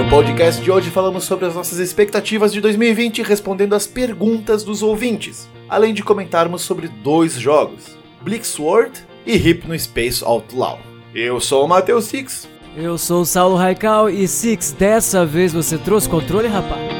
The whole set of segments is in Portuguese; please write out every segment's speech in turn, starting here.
No podcast de hoje falamos sobre as nossas expectativas de 2020 respondendo às perguntas dos ouvintes, além de comentarmos sobre dois jogos, Blixworld e Hypno Space Outlaw. Eu sou o Matheus Six. Eu sou o Saulo Raikal e Six, dessa vez você trouxe controle, rapaz?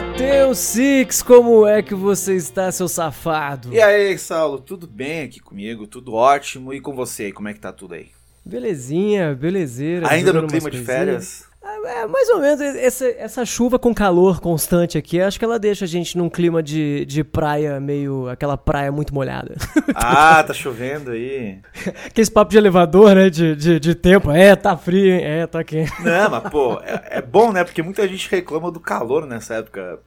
Matheus Six, como é que você está, seu safado? E aí, Saulo, tudo bem aqui comigo? Tudo ótimo. E com você, como é que tá tudo aí? Belezinha, belezeira. Ainda no clima de férias? É, mais ou menos, essa, essa chuva com calor constante aqui, acho que ela deixa a gente num clima de, de praia meio. aquela praia muito molhada. Ah, tá chovendo aí. Aquele papo de elevador, né? De, de, de, tempo. É, tá frio, hein? É, tá quente. Não, mas pô, é, é, bom, né? Porque muita gente reclama do calor nessa época.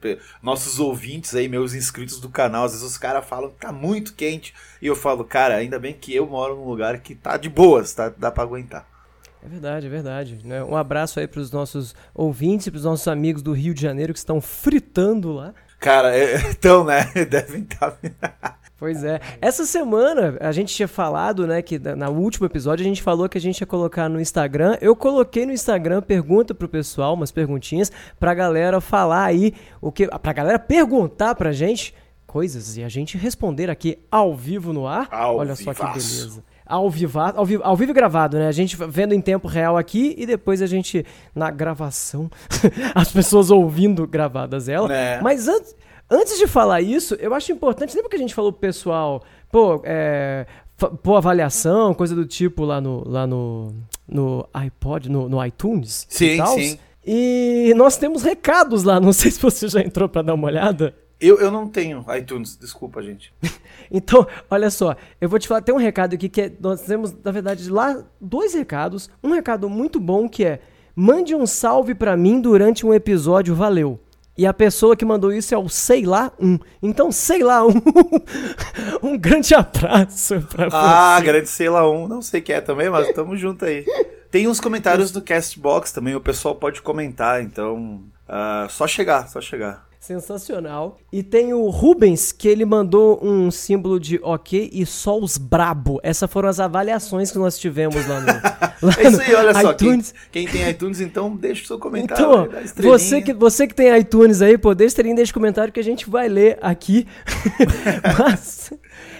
Nossos ouvintes aí, meus inscritos do canal, às vezes os caras falam que tá muito quente. E eu falo, cara, ainda bem que eu moro num lugar que tá de boas, tá? Dá pra aguentar. É verdade, é verdade. Né? Um abraço aí para os nossos ouvintes e para os nossos amigos do Rio de Janeiro que estão fritando lá. Cara, é, então, né? Devem estar. Tá pois é. Essa semana a gente tinha falado, né, que no último episódio a gente falou que a gente ia colocar no Instagram. Eu coloquei no Instagram pergunta pro pessoal, umas perguntinhas pra galera falar aí o que, pra galera perguntar pra gente coisas e a gente responder aqui ao vivo no ar. Ao Olha vivaço. só que beleza ao vivo, ao vivo, ao vivo gravado, né? A gente vendo em tempo real aqui e depois a gente na gravação, as pessoas ouvindo gravadas ela. É. Mas antes, antes de falar isso, eu acho importante, lembra que a gente falou pro pessoal, pô, é, pô, avaliação, coisa do tipo lá no, lá no, no iPod, no, no iTunes? Sim, sim. E nós temos recados lá, não sei se você já entrou para dar uma olhada. Eu, eu não tenho iTunes, desculpa, gente. então, olha só, eu vou te falar, tem um recado aqui que é, nós temos, na verdade, lá dois recados. Um recado muito bom que é: mande um salve para mim durante um episódio, valeu. E a pessoa que mandou isso é o Sei Lá Um. Então, sei lá um. um grande abraço pra ah, você. Ah, grande Sei Lá Um. Não sei quem é também, mas tamo junto aí. Tem uns comentários do Castbox também, o pessoal pode comentar, então. Uh, só chegar, só chegar. Sensacional. E tem o Rubens, que ele mandou um símbolo de ok e só os brabo. Essas foram as avaliações que nós tivemos lá no. Lá é isso aí, olha só. Quem, quem, tem iTunes, então deixa o seu comentário. Então, você que, você que tem iTunes aí, pô, deixa estrelinha, deixa comentário que a gente vai ler aqui. Mas.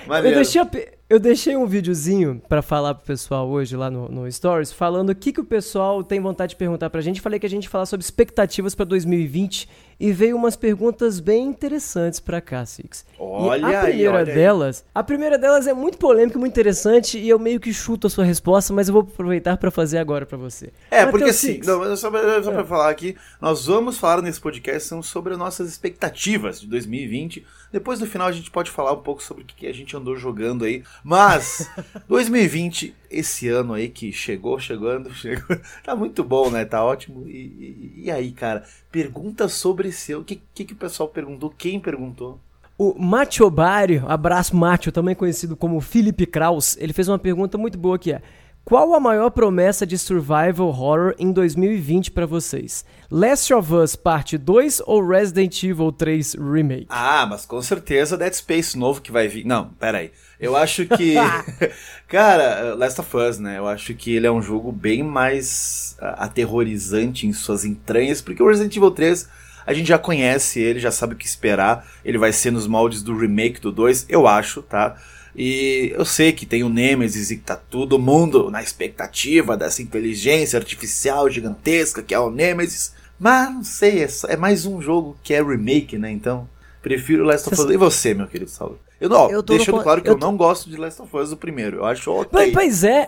Maneiro. Eu deixei, a, eu deixei um videozinho para falar pro pessoal hoje lá no, no Stories, falando o que, que o pessoal tem vontade de perguntar pra gente. Falei que a gente ia falar sobre expectativas para 2020 e veio umas perguntas bem interessantes para cá, Six. Olha e a primeira aí, delas, a primeira delas é muito polêmica, muito interessante e eu meio que chuto a sua resposta, mas eu vou aproveitar para fazer agora para você. É, Mateus porque assim, não, só para é. falar aqui, nós vamos falar nesse podcast sobre nossas expectativas de 2020. Depois no final a gente pode falar um pouco sobre o que a gente andou jogando aí. Mas 2020, esse ano aí que chegou, chegando, chegou, tá muito bom, né? Tá ótimo. E, e, e aí, cara, pergunta sobre seu. O que, que, que o pessoal perguntou? Quem perguntou? O Macho Bari, abraço Macho, também conhecido como Felipe Kraus, ele fez uma pergunta muito boa que é: qual a maior promessa de survival horror em 2020 para vocês? Last of Us Parte 2 ou Resident Evil 3 Remake? Ah, mas com certeza Dead Space novo que vai vir. Não, pera aí. Eu acho que. Cara, Last of Us, né? Eu acho que ele é um jogo bem mais aterrorizante em suas entranhas, porque o Resident Evil 3 a gente já conhece ele, já sabe o que esperar. Ele vai ser nos moldes do remake do 2, eu acho, tá? E eu sei que tem o Nemesis e que tá todo mundo na expectativa dessa inteligência artificial gigantesca que é o Nemesis. Mas não sei, é, é mais um jogo que é remake, né? Então, prefiro Last of Us. E você, meu querido Saulo? Eu não, eu deixando no... claro que eu, eu tô... não gosto de Last of Us o primeiro. Eu acho ok. Pois é.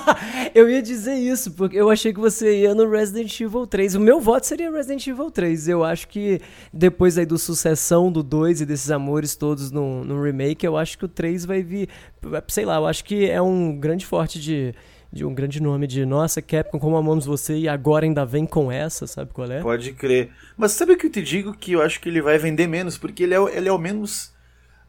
eu ia dizer isso, porque eu achei que você ia no Resident Evil 3. O meu voto seria Resident Evil 3. Eu acho que depois aí do sucessão do 2 e desses amores todos no, no remake, eu acho que o 3 vai vir. Sei lá, eu acho que é um grande forte de de um grande nome de nossa, Capcom, como amamos você e agora ainda vem com essa, sabe qual é? Pode crer. Mas sabe o que eu te digo? Que eu acho que ele vai vender menos, porque ele é, ele é o menos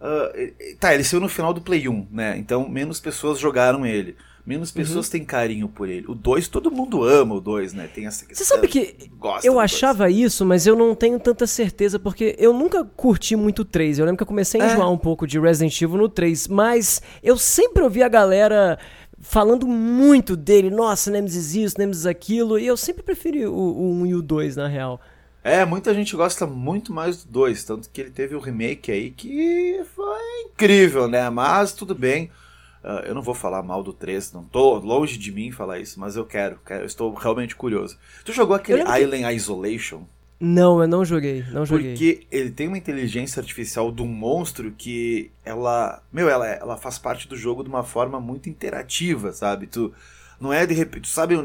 Uh, tá, ele saiu no final do Play 1, né? Então menos pessoas jogaram ele. menos pessoas uhum. têm carinho por ele. O 2, todo mundo ama o 2, né? Tem essa questão. Você sabe que eu achava dois. isso, mas eu não tenho tanta certeza, porque eu nunca curti muito o 3. Eu lembro que eu comecei a é. enjoar é. um pouco de Resident Evil no 3, mas eu sempre ouvi a galera falando muito dele. Nossa, Nemesis isso, Nemesis aquilo, e eu sempre preferi o, o 1 e o 2, na real. É, muita gente gosta muito mais do 2, tanto que ele teve o remake aí que foi incrível, né? Mas tudo bem. Uh, eu não vou falar mal do 3, não tô longe de mim falar isso, mas eu quero, quero eu estou realmente curioso. Tu jogou aquele Island que... Isolation? Não, eu não joguei, não joguei. Porque ele tem uma inteligência artificial de um monstro que ela, meu, ela, ela faz parte do jogo de uma forma muito interativa, sabe? Tu não é de repente, tu sabe,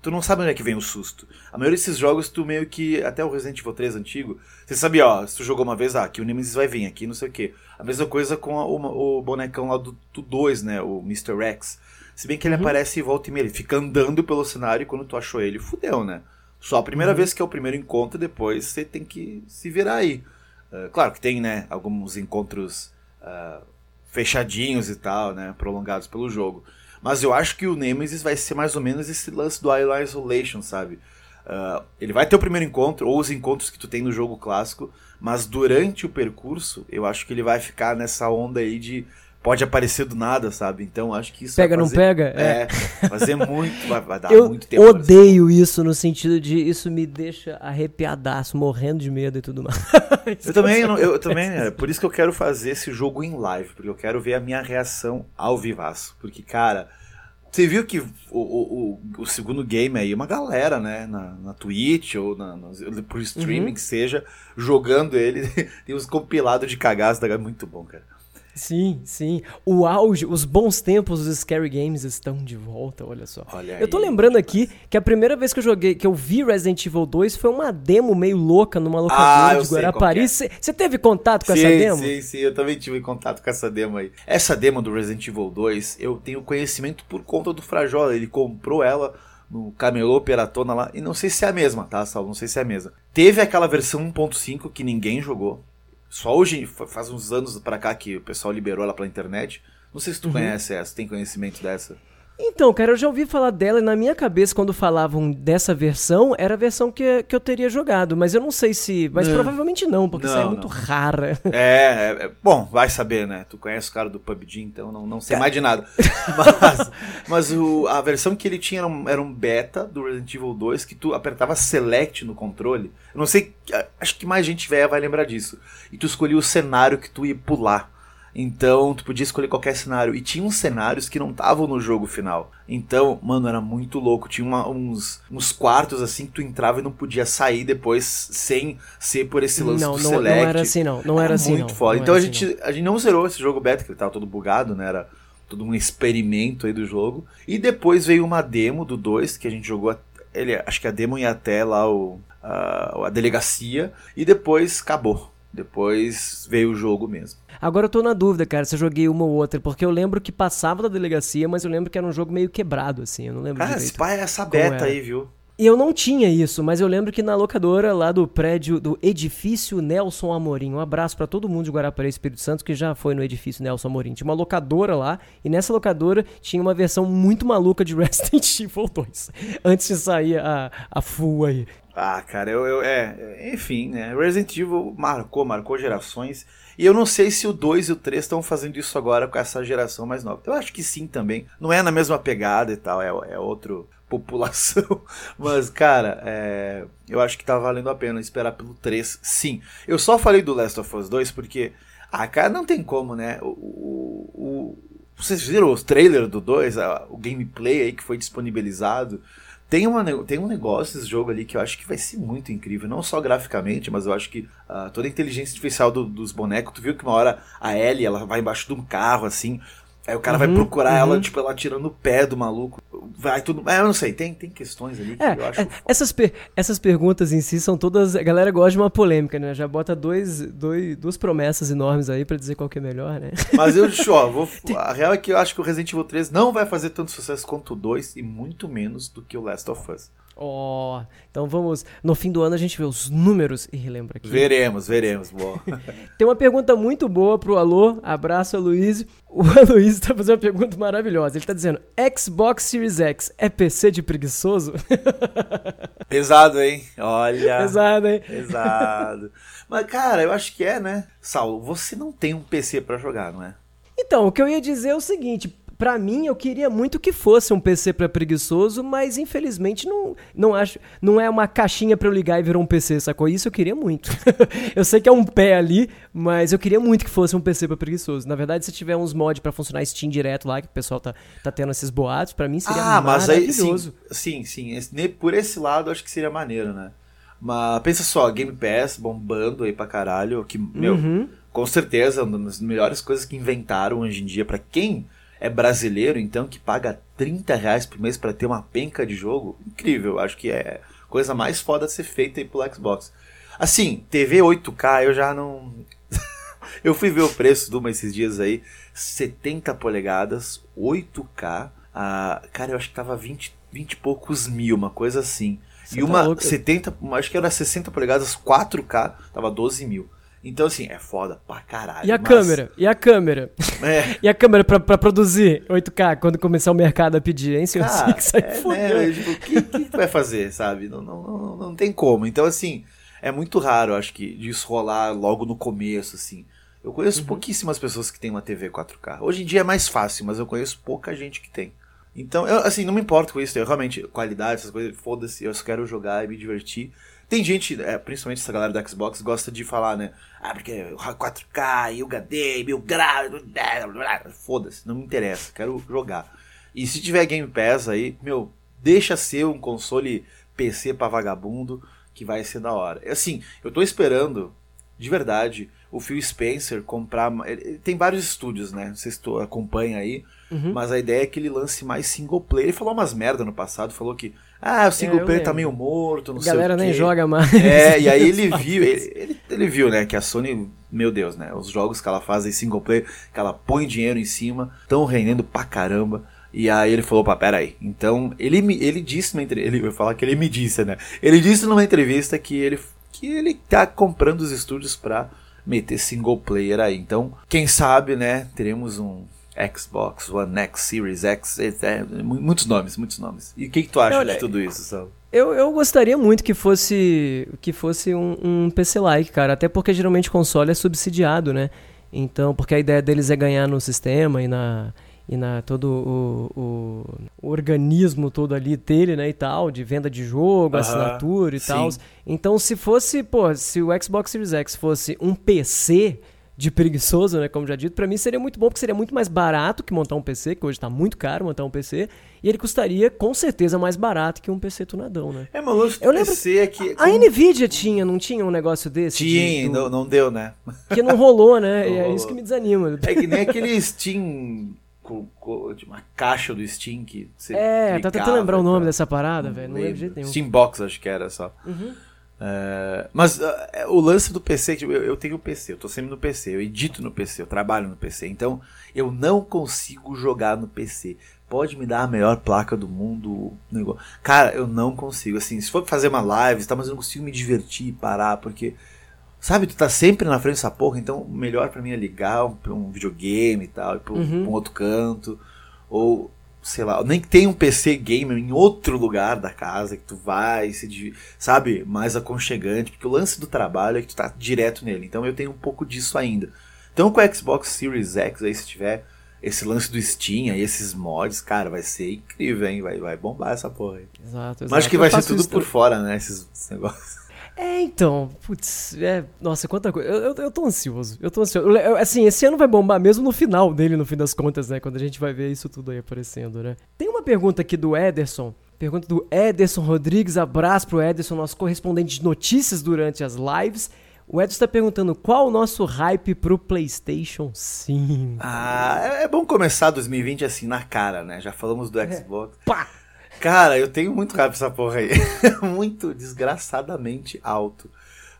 tu não sabe onde é que vem o susto. A maioria desses jogos, tu meio que. Até o Resident Evil 3 antigo, você sabia, ó, se tu jogou uma vez, ah, aqui o Nemesis vai vir, aqui não sei o quê. A mesma coisa com a, o, o, bonecão lá do, 2, né? O Mr. X. Se bem que ele uhum. aparece e volta e meia, ele fica andando pelo cenário e quando tu achou ele, fudeu, né? Só a primeira uhum. vez que é o primeiro encontro, depois você tem que se virar aí. Uh, claro que tem, né, alguns encontros uh, fechadinhos e tal, né, prolongados pelo jogo. Mas eu acho que o Nemesis vai ser mais ou menos esse lance do Island Isolation, sabe? Uh, ele vai ter o primeiro encontro, ou os encontros que tu tem no jogo clássico, mas durante o percurso, eu acho que ele vai ficar nessa onda aí de pode aparecer do nada, sabe? Então acho que isso pega fazer, não pega, é, é. fazer muito, vai, vai dar eu muito tempo. Eu odeio isso no sentido de isso me deixa arrepiadaço, morrendo de medo e tudo mais. eu também, eu, eu também, é por isso que eu quero fazer esse jogo em live, porque eu quero ver a minha reação ao vivaço, porque cara, você viu que o, o, o, segundo game aí, uma galera, né, na, na Twitch ou na, na, por streaming uhum. que seja, jogando ele, tem uns compilados de cagaço, muito bom, cara. Sim, sim. O auge, os bons tempos dos Scary Games estão de volta, olha só. Olha eu tô lembrando aqui que a primeira vez que eu joguei, que eu vi Resident Evil 2 foi uma demo meio louca numa locadora ah, de Guarapari. Você é. teve contato com sim, essa demo? Sim, sim, eu também tive contato com essa demo aí. Essa demo do Resident Evil 2, eu tenho conhecimento por conta do Frajola, ele comprou ela no Camelô Peratona lá, e não sei se é a mesma, tá, Sal? Não sei se é a mesma. Teve aquela versão 1.5 que ninguém jogou, só hoje, faz uns anos para cá que o pessoal liberou ela pela internet. Não sei se tu uhum. conhece essa, tem conhecimento dessa. Então, cara, eu já ouvi falar dela e na minha cabeça, quando falavam dessa versão, era a versão que, que eu teria jogado. Mas eu não sei se. Mas não. provavelmente não, porque não, isso é muito rara. É, é, é, Bom, vai saber, né? Tu conhece o cara do PUBG, então não, não sei cara... mais de nada. mas mas o, a versão que ele tinha era um, era um beta do Resident Evil 2 que tu apertava Select no controle. Eu não sei. Acho que mais gente velha vai lembrar disso. E tu escolhia o cenário que tu ia pular. Então, tu podia escolher qualquer cenário. E tinha uns cenários que não estavam no jogo final. Então, mano, era muito louco. Tinha uma, uns, uns quartos assim que tu entrava e não podia sair depois sem ser por esse lance não, do não, select. Não era assim, não. Não era, era assim, muito não. foda. Não então a, assim, gente, a gente não zerou esse jogo beta, que ele tava todo bugado, né? Era todo um experimento aí do jogo. E depois veio uma demo do 2 que a gente jogou. Ele, acho que a demo ia até lá o, a, a delegacia. E depois acabou. Depois veio o jogo mesmo. Agora eu tô na dúvida, cara, se eu joguei uma ou outra, porque eu lembro que passava da delegacia, mas eu lembro que era um jogo meio quebrado, assim, eu não lembro Cara, direito. esse pai é essa beta aí, viu? E eu não tinha isso, mas eu lembro que na locadora lá do prédio do edifício Nelson Amorim, um abraço para todo mundo de Guarapari Espírito Santo que já foi no edifício Nelson Amorim. Tinha uma locadora lá e nessa locadora tinha uma versão muito maluca de Resident Evil 2, antes de sair a, a full aí. Ah, cara, eu, eu é, enfim, né? Resident Evil marcou, marcou gerações. E eu não sei se o 2 e o 3 estão fazendo isso agora com essa geração mais nova. Eu acho que sim também. Não é na mesma pegada e tal, é, é outro população. Mas, cara, é, eu acho que tá valendo a pena esperar pelo 3, sim. Eu só falei do Last of Us 2 porque, ah, cara, não tem como, né? O, o, o vocês viram os trailers do 2, o gameplay aí que foi disponibilizado. Tem, uma, tem um negócio esse jogo ali que eu acho que vai ser muito incrível, não só graficamente, mas eu acho que uh, toda a inteligência artificial do, dos bonecos, tu viu que uma hora a Ellie, ela vai embaixo de um carro, assim, Aí o cara uhum, vai procurar uhum. ela, tipo, ela tirando o pé do maluco. Vai tudo. É, eu não sei, tem, tem questões ali que é, eu acho. É, essas, per essas perguntas em si são todas. A galera gosta de uma polêmica, né? Já bota dois, dois, duas promessas enormes aí para dizer qual que é melhor, né? Mas eu, ó, vou, a real é que eu acho que o Resident Evil 3 não vai fazer tanto sucesso quanto o 2 e muito menos do que o Last of Us. Ó, oh, então vamos. No fim do ano a gente vê os números e relembra aqui. Veremos, veremos. Boa. Tem uma pergunta muito boa pro Alô. Abraço, Aloysio. O Aloysio tá fazendo uma pergunta maravilhosa. Ele tá dizendo: Xbox Series X é PC de preguiçoso? Pesado, hein? Olha. Pesado, hein? Pesado. Mas, cara, eu acho que é, né? Saulo, você não tem um PC para jogar, não é? Então, o que eu ia dizer é o seguinte: para mim, eu queria muito que fosse um PC para preguiçoso, mas infelizmente não, não acho, não é uma caixinha para eu ligar e virar um PC, sacou? Isso eu queria muito. eu sei que é um pé ali, mas eu queria muito que fosse um PC para preguiçoso. Na verdade, se tiver uns mods para funcionar Steam direto lá, que o pessoal tá, tá tendo esses boatos, para mim seria ah, maravilhoso. Mas aí, sim, sim, sim, por esse lado acho que seria maneiro, né? Mas pensa só, Game Pass bombando aí pra caralho, que, meu, uhum. com certeza, uma das melhores coisas que inventaram hoje em dia para quem é brasileiro, então, que paga 30 reais por mês para ter uma penca de jogo, incrível. Acho que é coisa mais foda de ser feita aí pelo Xbox. Assim, TV 8K eu já não. eu fui ver o preço de uma esses dias aí, 70 polegadas, 8K. Ah, cara, eu acho que tava 20, 20 e poucos mil, uma coisa assim. Você e tá uma louca. 70, acho que era 60 polegadas, 4K, tava 12 mil. Então, assim, é foda pra caralho. E a mas... câmera? E a câmera? É. e a câmera pra, pra produzir 8K quando começar o mercado a pedir, hein, senhor? Ah, que sai é, né, tipo, o que, que tu vai fazer, sabe? Não, não, não, não tem como. Então, assim, é muito raro, acho que, disso rolar logo no começo, assim. Eu conheço uhum. pouquíssimas pessoas que têm uma TV 4K. Hoje em dia é mais fácil, mas eu conheço pouca gente que tem. Então, eu, assim, não me importo com isso. Eu realmente, qualidade, essas coisas, foda-se, eu só quero jogar e me divertir. Tem gente, é, principalmente essa galera do Xbox, gosta de falar, né? Ah, porque 4K, e HD, mil graus, foda-se, não me interessa, quero jogar. E se tiver Game Pass aí, meu, deixa ser um console PC pra vagabundo, que vai ser da hora. Assim, eu tô esperando, de verdade, o Phil Spencer comprar. Ele, tem vários estúdios, né? Não sei se tu acompanha aí, uhum. mas a ideia é que ele lance mais single player. Ele falou umas merda no passado, falou que ah, o single é, player tá meio morto, não sei o galera nem joga mais. É, e aí ele viu, ele, ele, ele, viu, né, que a Sony, meu Deus, né, os jogos que ela faz em single player, que ela põe dinheiro em cima, estão rendendo pra caramba. E aí ele falou, pá, peraí. Então, ele, ele disse numa entrevista, ele vai falar que ele me disse, né? Ele disse numa entrevista que ele, que ele tá comprando os estúdios pra meter single player aí. Então, quem sabe, né, teremos um Xbox One X, Series X, é, muitos nomes, muitos nomes. E o que, que tu acha Olha, de tudo isso, Sal? Eu, eu gostaria muito que fosse que fosse um, um PC-like, cara. Até porque geralmente console é subsidiado, né? Então, porque a ideia deles é ganhar no sistema e na e na todo o, o, o, organismo todo ali dele, né, e tal, de venda de jogo, uh -huh, assinatura e tal. Então, se fosse, pô, se o Xbox Series X fosse um PC, de preguiçoso, né, como já dito, para mim seria muito bom porque seria muito mais barato que montar um PC, que hoje está muito caro montar um PC, e ele custaria com certeza mais barato que um PC tunadão, né? É, maluco, eu lembro PC é que a, a Nvidia tinha, não tinha um negócio desse? Tinha, de, do... não, não deu, né? Que não rolou, né? Não e é isso que me desanima. É que nem aquele Steam de uma caixa do Steam que você É, tá tentando lembrar o nome dessa parada, velho. Não lembro de jeito nenhum. Steam Box, acho que era só. Uhum. É, mas uh, o lance do PC, tipo, eu, eu tenho PC, eu tô sempre no PC, eu edito no PC, eu trabalho no PC, então eu não consigo jogar no PC. Pode me dar a melhor placa do mundo. Cara, eu não consigo. Assim, se for fazer uma live, tá, mas eu não consigo me divertir e parar, porque Sabe, tu tá sempre na frente dessa porra, então o melhor para mim é ligar pra um videogame e tal, ir pra, uhum. pra um outro canto. Ou sei lá, nem que tenha um PC gamer em outro lugar da casa que tu vai, se, sabe, mais aconchegante, porque o lance do trabalho é que tu tá direto nele. Então eu tenho um pouco disso ainda. Então com o Xbox Series X aí se tiver esse lance do Steam aí, esses mods, cara, vai ser incrível, hein? Vai, vai bombar essa porra aí. Exato, exato. Mas acho que vai ser tudo por fora, né? Esses, esses negócios. É, então, putz, é, nossa, quanta coisa. Eu, eu, eu tô ansioso, eu tô ansioso. Eu, assim, esse ano vai bombar mesmo no final dele, no fim das contas, né? Quando a gente vai ver isso tudo aí aparecendo, né? Tem uma pergunta aqui do Ederson. Pergunta do Ederson Rodrigues. Abraço pro Ederson, nosso correspondente de notícias durante as lives. O Ederson está perguntando qual o nosso hype pro PlayStation 5. Ah, é, é bom começar 2020 assim na cara, né? Já falamos do Xbox. É. Pá! Cara, eu tenho muito raiva essa porra aí. muito desgraçadamente alto.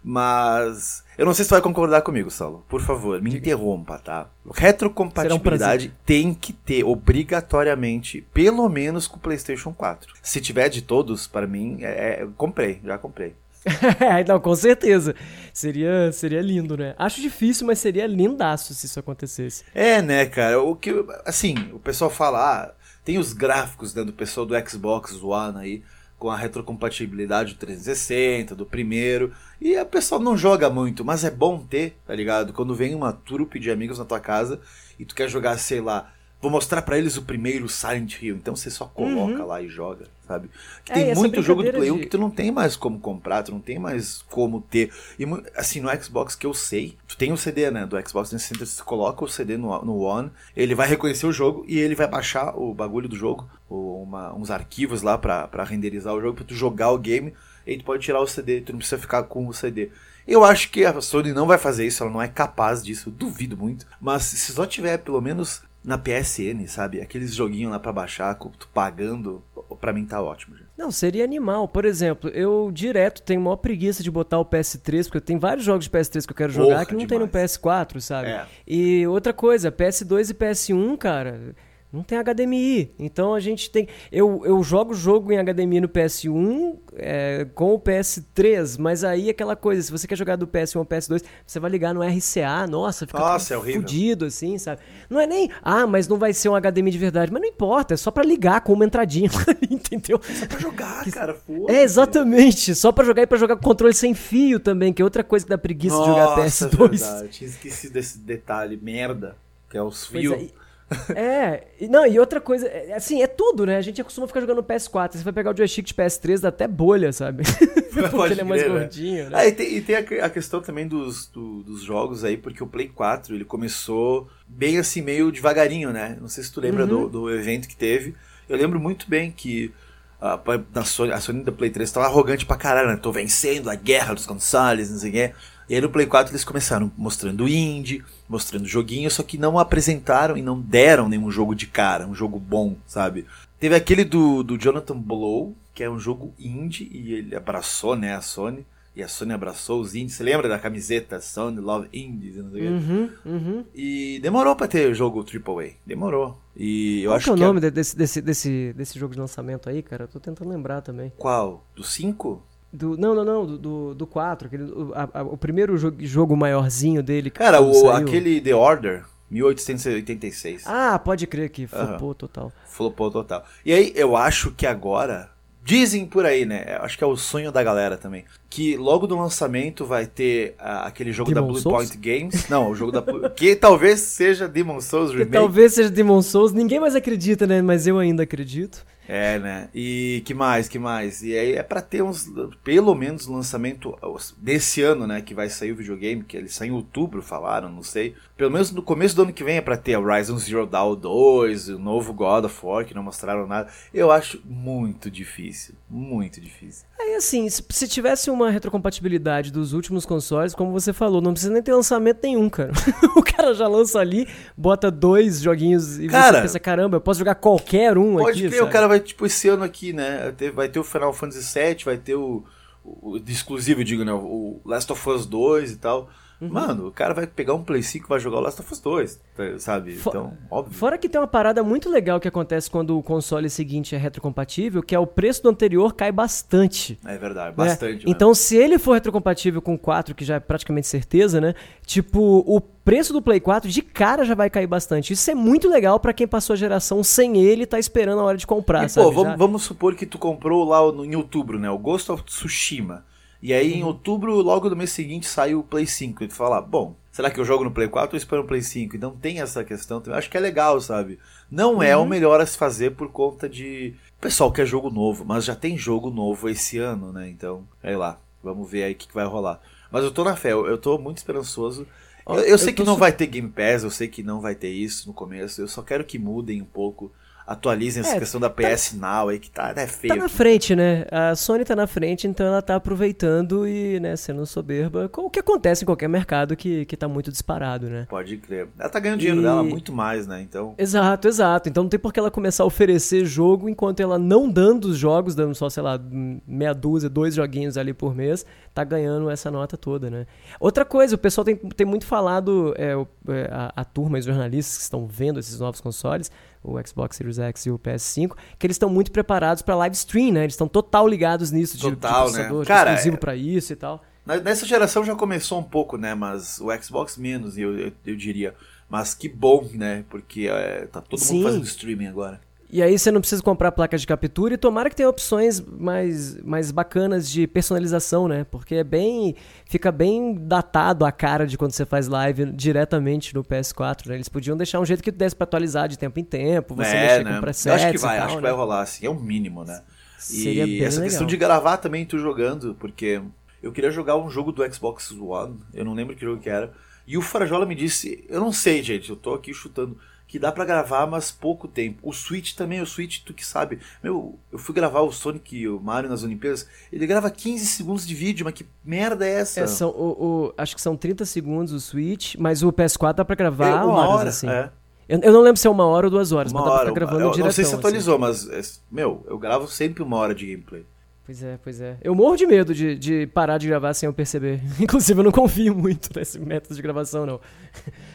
Mas eu não sei se tu vai concordar comigo, Saulo. Por favor, me interrompa, tá? Retrocompatibilidade um tem que ter obrigatoriamente, pelo menos com o PlayStation 4. Se tiver de todos, para mim, é, é, comprei, já comprei. não, com certeza. Seria, seria lindo, né? Acho difícil, mas seria lindaço se isso acontecesse. É, né, cara? O que, assim, o pessoal fala, ah, tem os gráficos né, do pessoal do Xbox One aí com a retrocompatibilidade do 360, do primeiro. E a pessoa não joga muito, mas é bom ter, tá ligado? Quando vem uma trupe de amigos na tua casa e tu quer jogar, sei lá, vou mostrar para eles o primeiro Silent Hill. Então você só coloca uhum. lá e joga, sabe? Que é, tem muito jogo do Play 1 de... que tu não tem mais como comprar, tu não tem mais como ter. E assim, no Xbox que eu sei, tu tem o CD, né, do Xbox 360, você coloca o CD no, no One, ele vai reconhecer o jogo e ele vai baixar o bagulho do jogo, uma, uns arquivos lá para renderizar o jogo, pra tu jogar o game, e tu pode tirar o CD, tu não precisa ficar com o CD. Eu acho que a Sony não vai fazer isso, ela não é capaz disso, duvido muito. Mas se só tiver pelo menos na PSN, sabe? Aqueles joguinhos lá para baixar, tu pagando, para mim tá ótimo. Já. Não, seria animal. Por exemplo, eu direto tenho maior preguiça de botar o PS3, porque eu tenho vários jogos de PS3 que eu quero jogar Porra, que não demais. tem no PS4, sabe? É. E outra coisa, PS2 e PS1, cara, não tem HDMI. Então a gente tem. Eu, eu jogo o jogo em HDMI no PS1 é, com o PS3, mas aí aquela coisa, se você quer jogar do PS1 ao PS2, você vai ligar no RCA, nossa, fica nossa, é fudido assim, sabe? Não é nem, ah, mas não vai ser um HDMI de verdade, mas não importa, é só para ligar com uma entradinha, entendeu? Só pra jogar, cara, foda É, exatamente, só para jogar e para jogar com controle sem fio também, que é outra coisa que dá preguiça nossa, de jogar PS2. É verdade. Tinha esquecido desse detalhe, merda, que é os fios. É, é, não, e outra coisa, é, assim, é tudo, né? A gente acostuma ficar jogando no PS4. Você vai pegar o joystick de PS3, dá até bolha, sabe? porque Pode ele é mais né? gordinho, né? Ah, e tem, e tem a, a, questão também dos, do, dos jogos aí, porque o Play 4, ele começou bem assim, meio devagarinho, né? Não sei se tu lembra uhum. do, do evento que teve. Eu lembro muito bem que a, a, Sony, a Sony da Play 3 tava arrogante pra caralho, né? Tô vencendo a guerra dos consoles, não sei o quê. E aí no Play 4 eles começaram mostrando indie, mostrando joguinho, só que não apresentaram e não deram nenhum jogo de cara, um jogo bom, sabe? Teve aquele do, do Jonathan Blow, que é um jogo indie, e ele abraçou, né, a Sony. E a Sony abraçou os indies. Você lembra da camiseta Sony Love Indies? Não sei uhum, uhum. E demorou pra ter jogo AAA. Demorou. E eu Qual acho que é o nome desse, desse, desse, desse jogo de lançamento aí, cara? Eu tô tentando lembrar também. Qual? Do 5? Do, não, não, não, do, do 4, aquele, o, a, o primeiro jogo, jogo maiorzinho dele. Cara, o, aquele The Order, 1886. Ah, pode crer que flopou uhum. total. Flopou total. E aí, eu acho que agora. Dizem por aí, né? Acho que é o sonho da galera também. Que logo do lançamento vai ter uh, aquele jogo Demon da Blue Souls? Point Games. Não, o jogo da. que talvez seja Demon Souls Remake. Que talvez seja Demon Souls. Ninguém mais acredita, né? Mas eu ainda acredito. É, né? E que mais, que mais? E aí é para ter uns, pelo menos lançamento desse ano, né, que vai sair o videogame, que ele sai em outubro, falaram, não sei. Pelo menos no começo do ano que vem é para ter Horizon Zero Dawn 2, o novo God of War, que não mostraram nada. Eu acho muito difícil, muito difícil. Aí assim, se tivesse uma retrocompatibilidade dos últimos consoles, como você falou, não precisa nem ter lançamento nenhum, cara. o cara já lança ali, bota dois joguinhos e cara, você pensa, caramba, eu posso jogar qualquer um pode aqui. Pode o cara vai, tipo, esse ano aqui, né? Vai ter o Final Fantasy VII, vai ter o, o, exclusivo, digo, né? O Last of Us 2 e tal. Uhum. Mano, o cara vai pegar um Play 5 e vai jogar o Last of Us 2, tá, sabe? For, então, óbvio. Fora que tem uma parada muito legal que acontece quando o console seguinte é retrocompatível, que é o preço do anterior cai bastante. É verdade, né? bastante. Né? Então, se ele for retrocompatível com o 4, que já é praticamente certeza, né? Tipo, o preço do Play 4 de cara já vai cair bastante. Isso é muito legal para quem passou a geração sem ele e tá esperando a hora de comprar, e, sabe? Pô, vamos, vamos, supor que tu comprou lá no, em outubro, né? O Ghost of Tsushima. E aí em uhum. outubro, logo no mês seguinte, saiu o Play 5. E tu fala, bom, será que eu jogo no Play 4 ou espero no Play 5? Então tem essa questão. Eu acho que é legal, sabe? Não uhum. é o uhum. melhor a se fazer por conta de. O pessoal quer jogo novo, mas já tem jogo novo esse ano, né? Então, sei lá. Vamos ver aí o que, que vai rolar. Mas eu tô na fé, eu, eu tô muito esperançoso. Eu, eu, sei que não vai ter Game Pass, eu sei que não vai ter isso no começo. Eu só quero que mudem um pouco atualizem essa É, questão da PS Now aí, que tá é feio. Tá na frente, né? A Sony tá na frente, então ela tá aproveitando e, né, sendo soberba. O que acontece em qualquer mercado que, que tá muito disparado, né? Pode crer. Ela tá ganhando dinheiro E- dela muito mais, né? Então. Exato, exato. Então não tem por que ela começar a oferecer jogo enquanto ela não dando os jogos, dando só, sei lá, meia dúzia, dois joguinhos ali por mês, tá ganhando essa nota toda, né? Outra coisa, o pessoal tem, tem muito falado, é, é, a, a turma e os jornalistas que estão vendo esses novos consoles, o Xbox Series X e o PS5, que eles estão muito preparados pra live stream, né? Eles estão total ligados nisso, de, Total, de né? processador, de Cara, exclusivo é- pra isso e tal. Nessa geração já começou um pouco, né? Mas o Xbox menos, eu, eu, eu diria. Mas que bom, né? Porque é, tá todo Sim. mundo fazendo streaming agora. E aí você não precisa comprar placa de captura e tomara que tenha opções mais, mais bacanas de personalização, né? Porque é bem. fica bem datado a cara de quando você faz live diretamente no PS4, né? Eles podiam deixar um jeito que desse pra atualizar de tempo em tempo, você é, mexer né? com presets Eu acho que vai, tal, acho que né? vai rolar, assim. É o mínimo, né? Seria e essa questão legal. de gravar também, tu jogando, porque eu queria jogar um jogo do Xbox One, eu não lembro que jogo que era. E o Farajola me disse, eu não sei, gente, eu tô aqui chutando, que dá pra gravar, mas pouco tempo. O Switch também, o Switch, tu que sabe. Meu, eu fui gravar o Sonic e o Mario nas Olimpíadas, ele grava 15 segundos de vídeo, mas que merda é essa? É, são, o, o- acho que são 30 segundos o Switch, mas o PS4 dá pra gravar É, uma horas, hora, assim. é. Eu, eu não lembro se é uma hora ou duas horas, Uma mas dá pra hora, ficar uma- gravando eu diretão. não sei se assim. atualizou, mas, é, meu, eu gravo sempre uma hora de gameplay. Pois é, pois é. Eu morro de medo de, de parar de gravar sem eu perceber. Inclusive, eu não confio muito nesse método de gravação, não.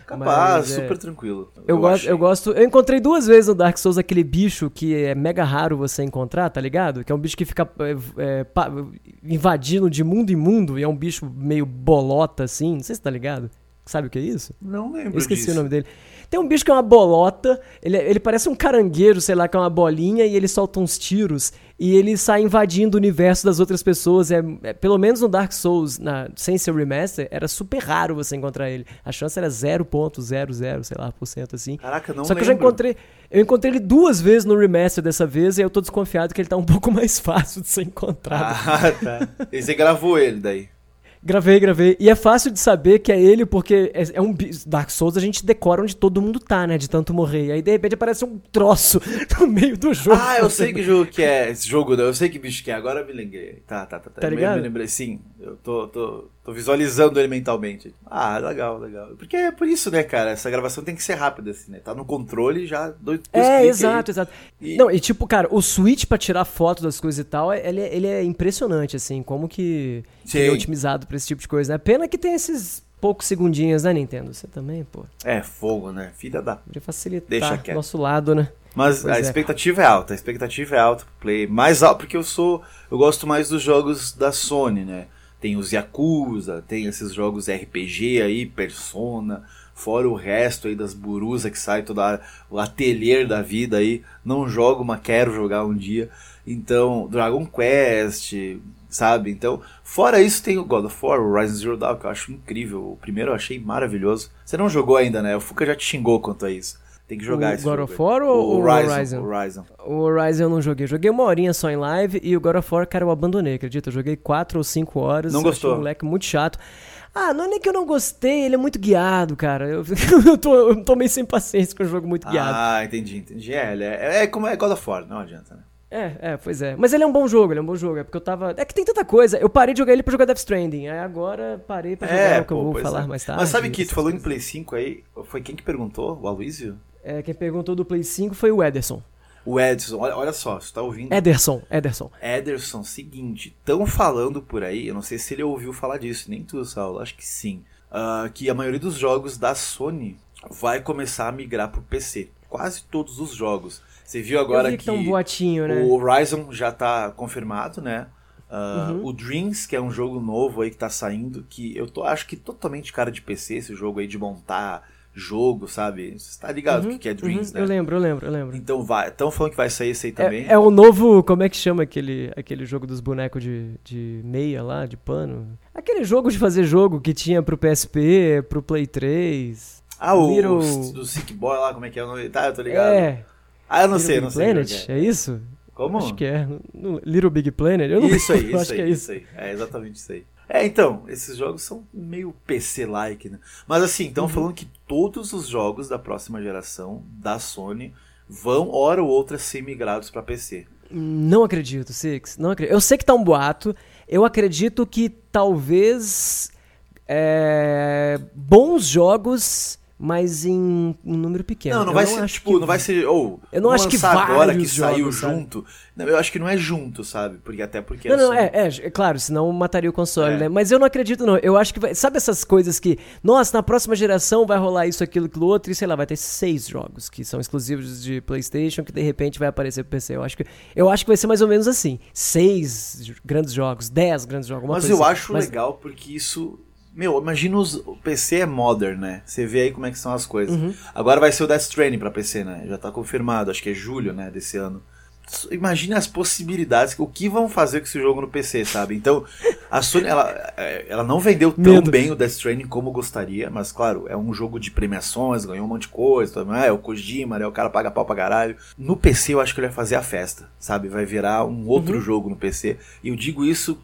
Capaz, Mas, é, super tranquilo. Eu, gosto, achei. eu gosto. Eu encontrei duas vezes no Dark Souls aquele bicho que é mega raro você encontrar, tá ligado? Que é um bicho que fica é, é, pa- invadindo de mundo em mundo e é um bicho meio bolota assim. Não sei se tá ligado. Sabe o que é isso? Não lembro Eu esqueci disso. o nome dele. Tem um bicho que é uma bolota, ele, ele parece um caranguejo, sei lá, que é uma bolinha, e ele solta uns tiros, e ele sai invadindo o universo das outras pessoas. É, é- pelo menos no Dark Souls, na, sem ser remaster, era super raro você encontrar ele. A chance era 0.00, sei lá, por cento assim. Caraca, não Só que eu já encontrei. Eu encontrei ele duas vezes no remaster dessa vez, e eu tô desconfiado que ele tá um pouco mais fácil de ser encontrado. Ah, tá. E você gravou ele daí. Gravei, gravei. E é fácil de saber que é ele, porque é, é um. Dark Souls a gente decora onde todo mundo tá, né? De tanto morrer. E aí, de repente, aparece um troço no meio do jogo. Ah, eu sei que jogo que é esse jogo, eu sei que bicho que é, agora eu me lembrei. Tá, tá, tá. Tá Eu me- ligado? Me lembrei, sim. Eu tô, tô, tô visualizando ele mentalmente. Ah, legal, legal. Porque é por isso, né, cara? Essa gravação tem que ser rápida, assim, né? Tá no controle já, dois, dois É, exato, aí. exato. E- Não, e tipo, cara, o switch pra tirar foto das coisas e tal, ele, é- ele é impressionante, assim, como que que ele é Sim. otimizado pra esse tipo de coisa, né? Pena que tem esses poucos segundinhos, né, Nintendo? Você também, pô, É, fogo, né? Filha da. poderia facilitar Deixa quieto. nosso lado, né? Mas Pois a é. expectativa é alta, a expectativa é alta pro play. Mais alta porque eu sou. Eu gosto mais dos jogos da Sony, né? Tem os Yakuza, tem esses jogos RPG aí, Persona, fora o resto aí das burusas que sai toda a- o ateliê da vida aí. Não jogo, mas quero jogar um dia. Então, Dragon Quest, sabe? Então, fora isso tem o God of War, o Horizon Zero Dawn, que eu acho incrível. O primeiro eu achei maravilhoso. Você não jogou ainda, né? O Fuka já te xingou quanto a isso. Tem que jogar O esse God jogo of. War ou o Horizon? Horizon. O Horizon eu não joguei. Joguei uma horinha só em live e o God of War, cara, eu abandonei, acredita? Eu joguei quatro ou cinco horas. Não eu achei gostou? o moleque muito chato. Ah, não é nem que eu não gostei, ele é muito guiado, cara. Eu, eu, tô, eu tô meio sem paciência com o jogo muito guiado. Ah, entendi, entendi. É, é, é como é God of War, não adianta, né? É, é, pois é. Mas ele é um bom jogo, ele é um bom jogo. É porque eu tava. É que tem tanta coisa. Eu parei de jogar ele pra jogar Death Stranding. Aí agora parei pra jogar o que eu vou É, falar é. mais tarde. Mas sabe que tu falou em coisas. Play 5 aí, foi quem que perguntou? O Aloysio? É, quem perguntou do Play 5 foi o Ederson. O Edson, olha, olha só, você tá ouvindo? Ederson, Ederson. Ederson, seguinte, estão falando por aí, eu não sei se ele ouviu falar disso, nem tu, Saulo, acho que sim, ah, que a maioria dos jogos da Sony vai começar a migrar pro PC. Quase todos os jogos. Você viu agora vi que, tá um boatinho, né? o Horizon já tá confirmado, né? Ah, Uhum. O Dreams, que é um jogo novo aí que tá saindo, que eu tô, acho que totalmente cara de PC, esse jogo aí de montar jogo, sabe? Você tá ligado o que que é Dreams, Uhum, né? Eu lembro, eu lembro, eu lembro. Então vai, estão falando que vai sair esse aí também. É, é o novo. Como é que chama aquele, aquele jogo dos bonecos de, de meia lá, de pano? Aquele jogo de fazer jogo que tinha pro PSP, pro Play 3. Ah, o Little- o Sick Boy lá, como é que é o nome? Tá, eu tô ligado. É. Ah, eu não Little sei, Big não sei. Planet? qual que É. isso? Como? Acho que é. Little Big Planet? Eu não Isso aí, isso acho aí, que é isso aí. É exatamente isso aí. É, então, esses jogos são meio PC-like, né? Mas assim, Uhum. estão falando que todos os jogos da próxima geração da Sony vão, hora ou outra, ser migrados para PC. Não acredito, Six. Não acredito. Eu sei que tá um boato. Eu acredito que talvez é, bons jogos mas em um número pequeno. Não, não eu vai não ser, tipo, que... não vai ser, ou, eu não acho que agora que jogos, saiu junto. Não, eu acho que não é junto, sabe? Porque até porque Não, não, é, é, é, claro, senão mataria o console, é. né? Mas eu não acredito não. Eu acho que vai, sabe essas coisas que, nossa, na próxima geração vai rolar isso, aquilo, aquilo outro e sei lá, vai ter seis jogos que são exclusivos de PlayStation que de repente vai aparecer pro PC. Eu acho que eu acho que vai ser mais ou menos assim, seis grandes jogos, dez grandes jogos, Mas eu assim. acho Mas... legal porque isso meu, imagina os, o PC é modern, né? Você vê aí como é que são as coisas. Uhum. Agora vai ser o Death Stranding pra PC, né? Já tá confirmado, acho que é julho, né, desse ano. Imagine as possibilidades, o que vão fazer com esse jogo no PC, sabe? Então, a Sony, ela, é, ela não vendeu tão Medo. bem o Death Stranding como gostaria, mas claro, é um jogo de premiações, ganhou um monte de coisa, é o Kojima, né? O cara paga pau pra caralho. No PC eu acho que ele vai fazer a festa, sabe? Vai virar um outro uhum. jogo no PC. E eu digo isso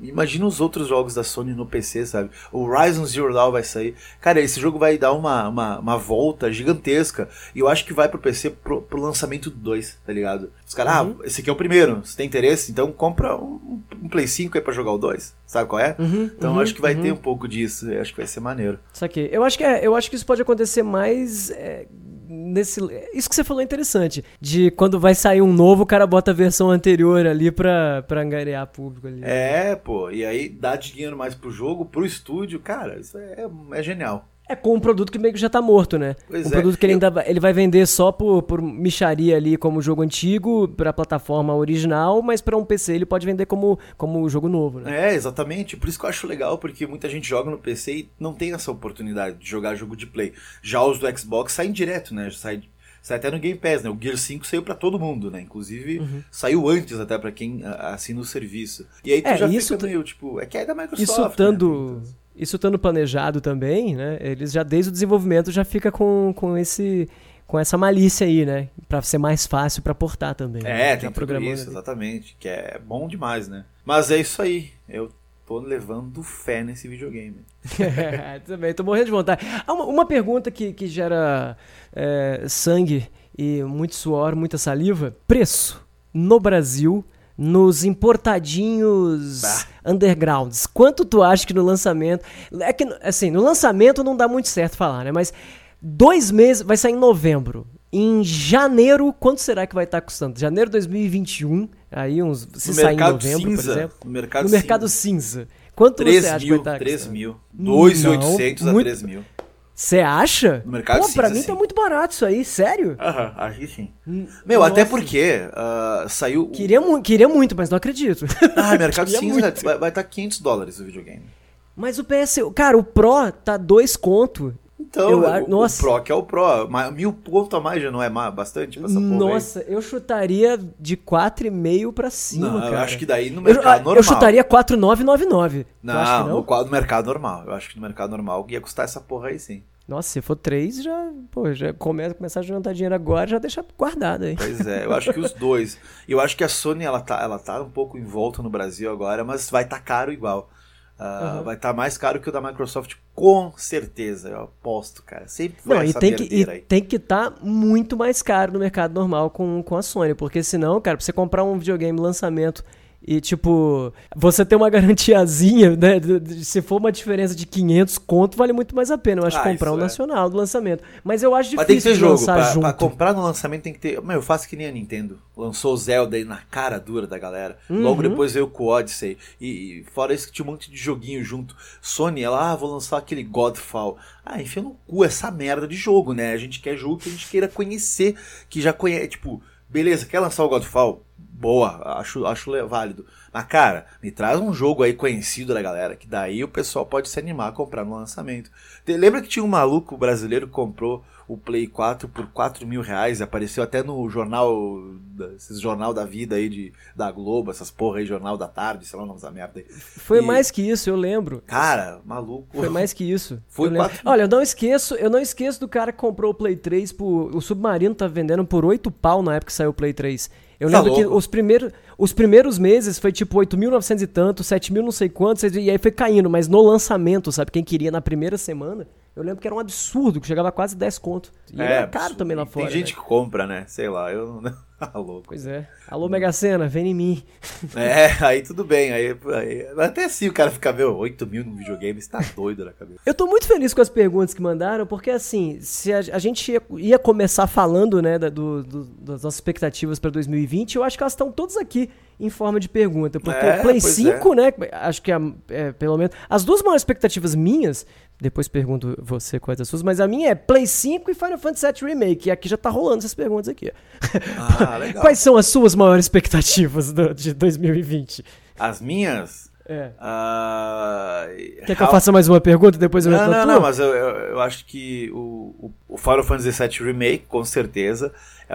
Imagina os outros jogos da Sony no PC, sabe? O Horizon Zero Dawn vai sair. Cara, esse jogo vai dar uma, uma, uma volta gigantesca. E eu acho que vai pro PC pro, pro lançamento 2, tá ligado? Os caras, ah, uhum. ah, esse aqui é o primeiro. Se tem interesse, então compra um, um Play 5 aí pra jogar o 2. Sabe qual é? Uhum, então uhum, acho que vai ter uhum. um pouco disso. Eu acho que vai ser maneiro. Isso aqui. Eu acho que, é, eu acho que isso pode acontecer mais. É nesse. Isso que você falou é interessante. De quando vai sair um novo, o cara bota a versão anterior ali pra, pra angariar público ali. É, pô. E aí dá dinheiro mais pro jogo, pro estúdio. Cara, isso é, é genial. É com um produto que meio que já tá morto, né? Pois um é. produto que ele ainda ele vai vender só por, por micharia ali como jogo antigo pra plataforma original, mas para um PC ele pode vender como, como jogo novo, né? É, exatamente. Por isso que eu acho legal, porque muita gente joga no PC e não tem essa oportunidade de jogar jogo de play. Já os do Xbox saem direto, né? Sai, sai até no Game Pass, né? O Gear 5 saiu para todo mundo, né? Inclusive, uhum. saiu antes até para quem assina o serviço. E aí tu é, já isso fica meio, tipo, é que é da Microsoft, Isso estando... Né? Isso estando planejado também, né? Eles já desde o desenvolvimento já fica com, com esse com essa malícia aí, né? Para ser mais fácil para portar também. É, né? tem tudo isso, exatamente, que é bom demais, né? Mas é isso aí. Eu tô levando fé nesse videogame. também, tô morrendo de vontade. Ah, uma, uma pergunta que, que gera é, sangue e muito suor, muita saliva. Preço no Brasil nos importadinhos bah. undergrounds. Quanto tu acha que no lançamento. É que, assim, no lançamento não dá muito certo falar, né? Mas dois meses. Vai sair em novembro. Em janeiro, quanto será que vai estar custando? Janeiro de 2021. Aí uns. Se no sair em novembro, cinza, por exemplo. No mercado, no mercado cinza. cinza. Quanto 3 você acha mil, que vai estar 3 mil. 2,800 a 3 mil. Você acha? No mercado Pô, pra mim sim. tá muito barato isso aí, sério? Aham, acho que sim. Hum, Meu, Nossa. até porque uh, saiu. Queria, mu queria muito, mas não acredito. Ah, mercado cinza vai estar tá 500 dólares o videogame. Mas o PS. Cara, o Pro tá 2 conto. Então, eu, o, nossa. o Pro que é o Pro. Mil pontos a mais já não é bastante pra essa porra Nossa, aí. eu chutaria de 4,5 pra cima, não, cara. Eu acho que daí no mercado eu, normal. Eu chutaria 4,999. Não, não? No, no mercado normal. Eu acho que no mercado normal ia custar essa porra aí sim. Nossa, se for três, já, pô, já começa, começar a juntar dinheiro agora, já deixa guardado aí. Pois é, eu acho que os dois. Eu acho que a Sony, ela tá, ela tá um pouco em volta no Brasil agora, mas vai estar tá caro igual. Uh, uhum. Vai estar tá mais caro que o da Microsoft, com certeza, eu aposto, cara. Sempre foi Não, e tem que e tem que estar tá muito mais caro no mercado normal com, com a Sony, porque senão, cara, pra você comprar um videogame lançamento e, tipo, você ter uma garantiazinha, né? Se for uma diferença de 500 conto, vale muito mais a pena. Eu acho ah, comprar o um é. nacional do lançamento. Mas eu acho difícil Mas tem que ter jogo. Pra, pra, comprar no lançamento tem que ter. Meu, eu faço que nem a Nintendo. Lançou o Zelda aí na cara dura da galera. Uhum. Logo depois veio o Odyssey. E, e, fora isso que tinha um monte de joguinho junto. Sony, ela, ah, vou lançar aquele Godfall. Ah, enfia no cu essa merda de jogo, né? A gente quer jogo que a gente queira conhecer, que já conhece. Tipo, beleza, quer lançar o Godfall? Boa, acho, acho válido. Mas, cara, me traz um jogo aí conhecido da galera, que daí o pessoal pode se animar a comprar no lançamento. Lembra que tinha um maluco brasileiro que comprou o Play 4 por 4 mil reais, apareceu até no jornal, esses jornal da vida aí de, da Globo, essas porra aí, jornal da tarde, sei lá o nome da merda aí. Foi e... mais que isso, eu lembro. Cara, maluco. Foi mais que isso. Foi eu quatro... Olha, eu não esqueço, eu não esqueço do cara que comprou o Play 3 por. O Submarino tá vendendo por 8 pau na época que saiu o Play 3. Eu tá lembro louco. que os primeiros, os primeiros meses foi tipo 8.900 e tanto, 7.000 não sei quantos, e aí foi caindo, mas no lançamento, sabe? Quem queria na primeira semana, Eu lembro que era um absurdo, que chegava a quase 10 conto. E é, era caro também lá fora. Tem gente né? que compra, né? Sei lá, eu não. Alô. Pois é. Alô, Mega Sena, vem em mim. É, aí tudo bem. Aí, aí até assim o cara fica, meu, 8 mil no videogame, você tá doido na cabeça. Eu tô muito feliz com as perguntas que mandaram, porque assim, se a, a gente ia, ia, começar falando, né, da, do, do, das nossas expectativas pra 2020, eu acho que elas estão todas aqui em forma de pergunta. Porque é, o Play 5, é. né, acho que é, é, pelo menos. As duas maiores expectativas minhas depois pergunto você quais as suas, mas a minha é Play 5 e Final Fantasy VII Remake. E aqui já tá rolando essas perguntas aqui. Ah, legal. quais são as suas maiores expectativas do, de 2020? As minhas? É. Uh, Quer que eu faça mais uma pergunta depois eu Não, não, não, mas eu, eu, eu, acho que o, o Final Fantasy VII Remake, com certeza.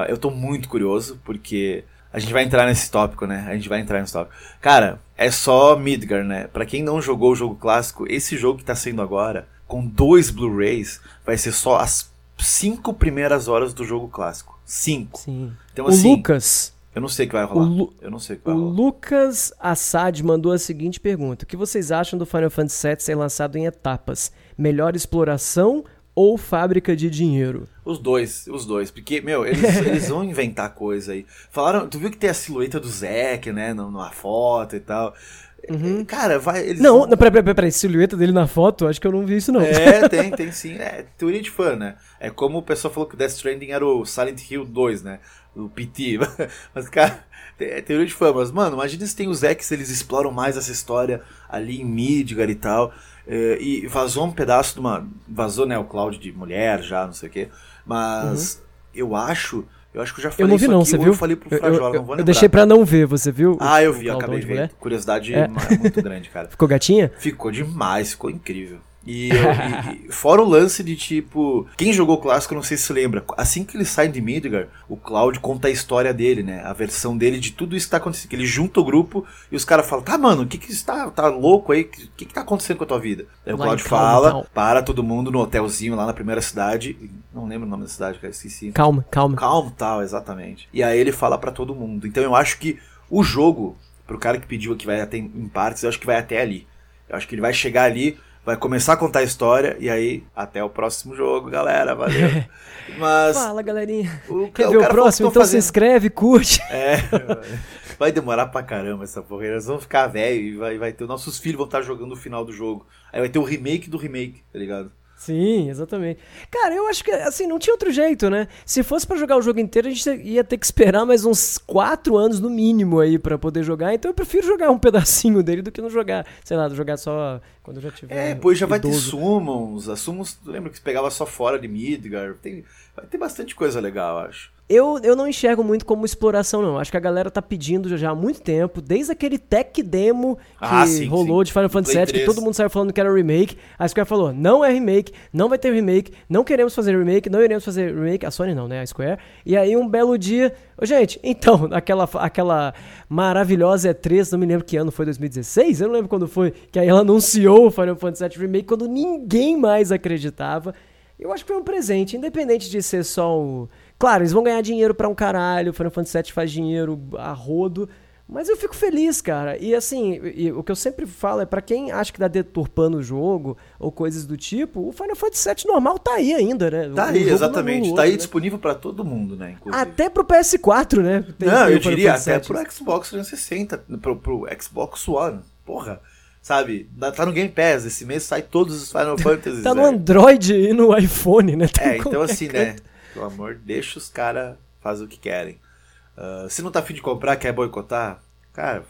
Eu tô muito curioso, porque a gente vai entrar nesse tópico, né? A gente vai entrar nesse tópico. Cara, é só Midgar, né? Pra quem não jogou o jogo clássico, esse jogo que tá sendo agora com dois Blu-rays, vai ser só as cinco primeiras horas do jogo clássico. Cinco. Sim. Então, o assim, Lucas. Eu não sei o que vai rolar. Lu... Eu não sei o que vai o rolar. Lucas Assad mandou a seguinte pergunta: O que vocês acham do Final Fantasy VII ser lançado em etapas? Melhor exploração ou fábrica de dinheiro? Os dois, os dois. Porque, meu, eles, eles vão inventar coisa aí. Falaram, tu viu que tem a silhueta do Zack, né, numa foto e tal. Uhum. Cara, vai. Eles não, peraí, peraí, peraí, silhueta dele na foto, acho que eu não vi isso, não. É, tem, tem sim. É, teoria de fã, né? É como o pessoal falou que o Death Stranding era o Silent Hill 2, né? O PT. Mas, cara, é teoria de fã. Mas, mano, imagina se tem os X, eles exploram mais essa história ali em Midgar e tal. É, e vazou um pedaço de uma. Vazou, né, o Cloud de mulher já, não sei o quê. Mas uhum. eu acho eu acho que eu já falei eu não vi não, aqui, você viu? Eu falei pro Frajola, eu, eu, não vou lembrar. Eu deixei pra não ver, você viu? Ah, eu vi, acabei de ver. Curiosidade é. muito grande, cara. Ficou gatinha? Ficou demais, ficou incrível. E, e, fora o lance de tipo, quem jogou o clássico, não sei se lembra, assim que ele sai de Midgar, o Cloud conta a história dele, né? A versão dele de tudo isso que tá acontecendo. Que ele junta o grupo e os caras falam: tá, mano, o que que está tá louco aí? O que que tá acontecendo com a tua vida? Aí o Cloud fala, calma. para todo mundo no hotelzinho lá na primeira cidade. Não lembro o nome da cidade, cara, esqueci. Calma, calma. Calma, tal, exatamente. E aí ele fala para todo mundo. Então eu acho que o jogo, pro cara que pediu que vai até em partes, eu acho que vai até ali. Eu acho que ele vai chegar ali vai começar a contar a história e aí até o próximo jogo, galera, valeu. Mas Fala, galerinha. O, Quer o ver o próximo? Então fazendo... se inscreve, curte. É. Vai demorar pra caramba essa porra. Eles vão ficar velho e vai, vai ter nossos filhos vão estar jogando o final do jogo. Aí vai ter o remake do remake, tá ligado? Sim, exatamente. Cara, eu acho que assim, não tinha outro jeito, né? Se fosse para jogar o jogo inteiro, a gente ia ter que esperar mais uns 4 anos no mínimo aí para poder jogar. Então eu prefiro jogar um pedacinho dele do que não jogar, sei lá, jogar só quando eu já tiver. É, pois já vai ter summons. As summons, lembra que pegava só fora de Midgar? Tem, vai ter bastante coisa legal, acho. Eu, eu não enxergo muito como exploração, não. Acho que a galera tá pedindo já há muito tempo, desde aquele tech demo que ah, sim, rolou sim. de Final Fantasy VII, que todo mundo saiu falando que era remake. A Square falou: não é remake, não vai ter remake, não queremos fazer remake, não iremos fazer remake. A Sony não, né? A Square. E aí, um belo dia. Gente, então, aquela, aquela maravilhosa E3, não me lembro que ano foi 2016, eu não lembro quando foi, que aí ela anunciou o Final Fantasy VII Remake quando ninguém mais acreditava. Eu acho que foi um presente, independente de ser só o. Claro, eles vão ganhar dinheiro para um caralho, o Final Fantasy VII faz dinheiro a rodo, mas eu fico feliz, cara. E assim, e, o que eu sempre falo é para quem acha que tá deturpando o jogo ou coisas do tipo, o Final Fantasy VII normal tá aí ainda, né? Tá o, aí, exatamente. Tá aí né? disponível para todo mundo, né? Inclusive. Até pro PS4, né? Tem, Não, tem eu diria até pro Xbox 360, pro, pro Xbox One. Porra. Sabe? Tá no Game Pass. Esse mês sai todos os Final Fantasy. tá no Android e no iPhone, né? Tá é, então assim, né? Pelo amor, deixa os caras fazer o que querem. Uh, se não tá afim de comprar, quer boicotar, cara,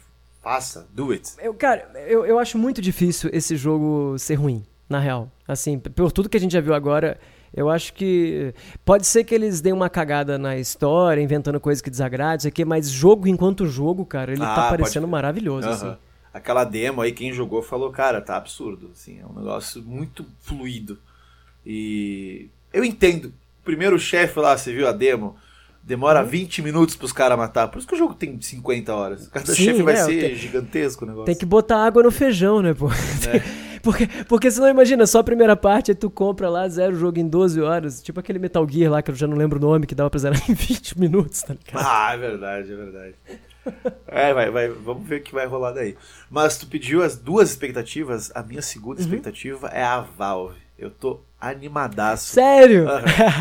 faça, do it. Eu, cara, eu, eu acho muito difícil esse jogo ser ruim, na real. Assim, por tudo que a gente já viu agora, eu acho que pode ser que eles deem uma cagada na história, inventando coisas que desagradam, isso aqui, mas jogo enquanto jogo, cara, ele tá ah, tá parecendo maravilhoso, uhum. assim. Aquela demo aí, quem jogou falou, cara, tá absurdo, assim, é um negócio muito fluido. E eu entendo primeiro chefe lá, você viu a demo? Demora hum. 20 minutos pros caras matar. Por isso que o jogo tem 50 horas. Cada Sim, chefe vai né, ser tem, gigantesco o negócio. Tem que botar água no feijão, né, pô? É. Porque, porque senão imagina, só a primeira parte, aí tu compra lá, zero o jogo em 12 horas. Tipo aquele Metal Gear lá, que eu já não lembro o nome, que dava pra zerar em 20 minutos, tá ligado? Ah, é verdade, é verdade. é, vai, vai, vamos ver o que vai rolar daí. Mas tu pediu as duas expectativas, a minha segunda uhum. expectativa é a Valve. Eu tô animadaço. Sério?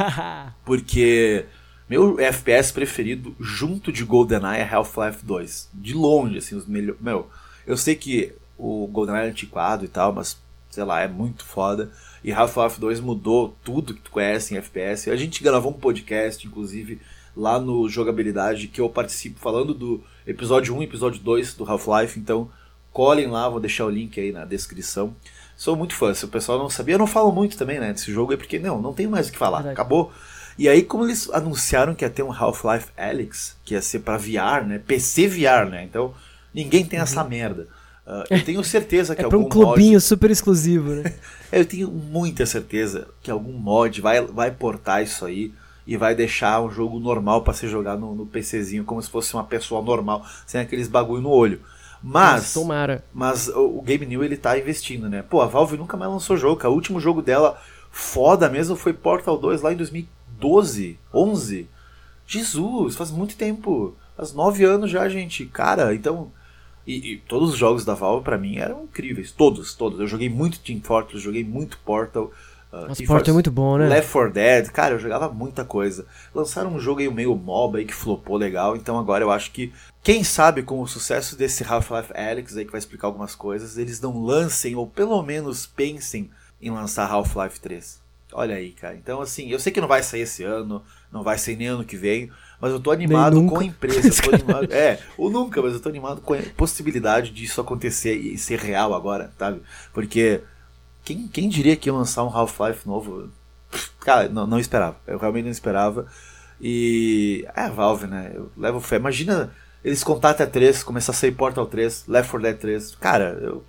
Porque meu FPS preferido, junto de GoldenEye, é Half-Life 2. De longe, assim, os melhores. Meu, eu sei que o GoldenEye é antiquado e tal, mas, sei lá, é muito foda. E Half-Life 2 mudou tudo que tu conhece em FPS. A gente gravou um podcast, inclusive, lá no Jogabilidade, que eu participo falando do episódio 1 e episódio 2 do Half-Life. Então, colhem lá, vou deixar o link aí na descrição. Sou muito fã, se o pessoal não sabia, eu não falo muito também, né, desse jogo, é porque, não, não tem mais o que falar, Verdade. acabou. E aí, como eles anunciaram que ia ter um Half-Life Alyx, que ia ser para VR, né, PC VR, né, então ninguém tem uhum. essa merda. Uh, eu tenho certeza que é algum um clubinho mod... super exclusivo, né? eu tenho muita certeza que algum mod vai, vai portar isso aí e vai deixar um jogo normal para ser jogado no, no, PCzinho, como se fosse uma pessoa normal, sem aqueles bagulho no olho. Mas, tomara. mas o, o Game New ele tá investindo, né? Pô, a Valve nunca mais lançou jogo, cara. O último jogo dela foda mesmo foi Portal 2 lá em 2012, 11. Jesus, faz muito tempo. Faz nove anos já, gente. Cara, então e, e, todos os jogos da Valve para mim eram incríveis, todos, todos. Eu joguei muito Team Fortress, joguei muito Portal. Uh, Nossa, Portal é muito bom, né? Left 4 Dead, cara, eu jogava muita coisa. Lançaram um jogo aí meio MOBA aí que flopou legal, então agora eu acho que quem sabe com o sucesso desse Half-Life Alyx aí que vai explicar algumas coisas, eles não lancem ou pelo menos pensem em lançar Half-Life 3. Olha aí, cara. Então assim, eu sei que não vai sair esse ano, não vai sair nem ano que vem, mas eu tô animado com a empresa. Eu tô animado, é, ou nunca, mas eu tô animado com a possibilidade disso acontecer e ser real agora, sabe? Porque quem, quem diria que ia lançar um Half-Life novo? Cara, não, não esperava. Eu realmente não esperava. E. É a Valve, né? Eu levo fé. Imagina eles contatam a 3, começar a sair Portal 3, Left 4 Dead 3. Cara, eu,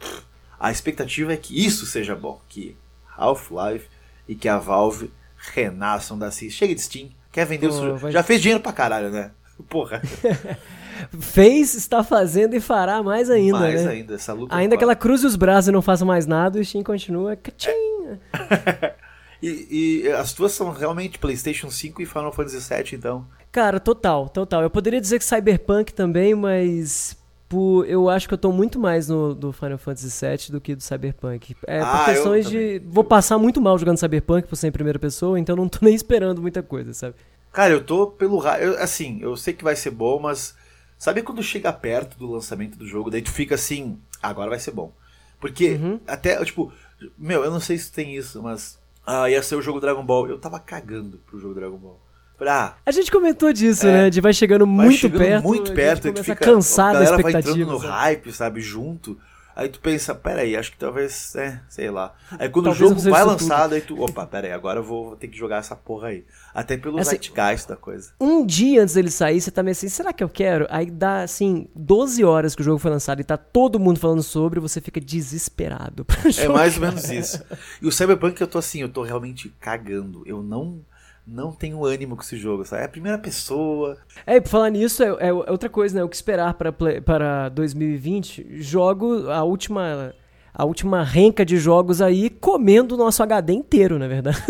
a expectativa é que isso seja bom. Que Half-Life e que a Valve renasçam da CIS. Chega de Steam, Quer vender Pô, o vai... Já fez dinheiro pra caralho, né? Porra. fez, está fazendo e fará mais ainda. Mais né? ainda, essa luta. Ainda que ela cruze os braços e não faça mais nada, o Steam continua. É. e, e, as tuas são realmente PlayStation 5 e Final Fantasy VII, então? Cara, total, total. Eu poderia dizer que Cyberpunk também, mas por, eu acho que eu tô muito mais no do Final Fantasy VII do que do Cyberpunk. É, ah, por questões de. Vou passar muito mal jogando Cyberpunk por ser em primeira pessoa, então não tô nem esperando muita coisa, sabe? Cara, eu tô pelo. Eu, assim, eu sei que vai ser bom, mas. Sabe quando chega perto do lançamento do jogo, daí tu fica assim, agora vai ser bom. Porque uhum. até, tipo, meu, eu não sei se tem isso, mas. Ah, ia ser o jogo Dragon Ball. Eu tava cagando pro jogo Dragon Ball. Pra... A gente comentou disso, é, né? De vai chegando vai muito chegando perto. Muito perto, a gente a, fica, cansar a da expectativa. vai entrando no sabe? hype, sabe? Junto. Aí tu pensa, peraí, acho que talvez, é, sei lá. Aí quando talvez o jogo vai lançado, aí tu, opa, peraí, agora eu vou ter que jogar essa porra aí. Até pelo assim, zeitgeist da coisa. Um dia antes dele sair, você tá meio assim, será que eu quero? Aí dá, assim, 12 horas que o jogo foi lançado e tá todo mundo falando sobre, você fica desesperado. É mais ou menos isso. E o Cyberpunk eu tô assim, eu tô realmente cagando. Eu não não tenho ânimo com esse jogo, sabe? É a primeira pessoa. É, por falar nisso, é, é outra coisa, né? O que esperar para, para 2020? Jogo a última a última renca de jogos aí comendo o nosso HD inteiro, na verdade.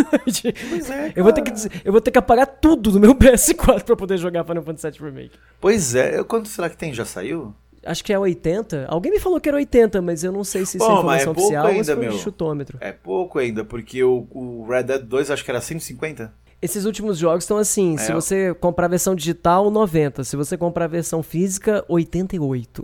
Pois é, eu, vou ter que, eu vou ter que apagar tudo do meu PS4 para poder jogar Final Fantasy VII Remake. Pois é, quanto será que tem? Já saiu? Acho que é 80. Alguém me falou que era 80, mas eu não sei se isso é Bom, é informação é oficial ainda, ou se foi meu. chutômetro. É pouco ainda, porque o, o Red Dead 2 acho que era 150. Esses últimos jogos estão assim, é. se você comprar a versão digital, 90. Se você comprar a versão física, 88.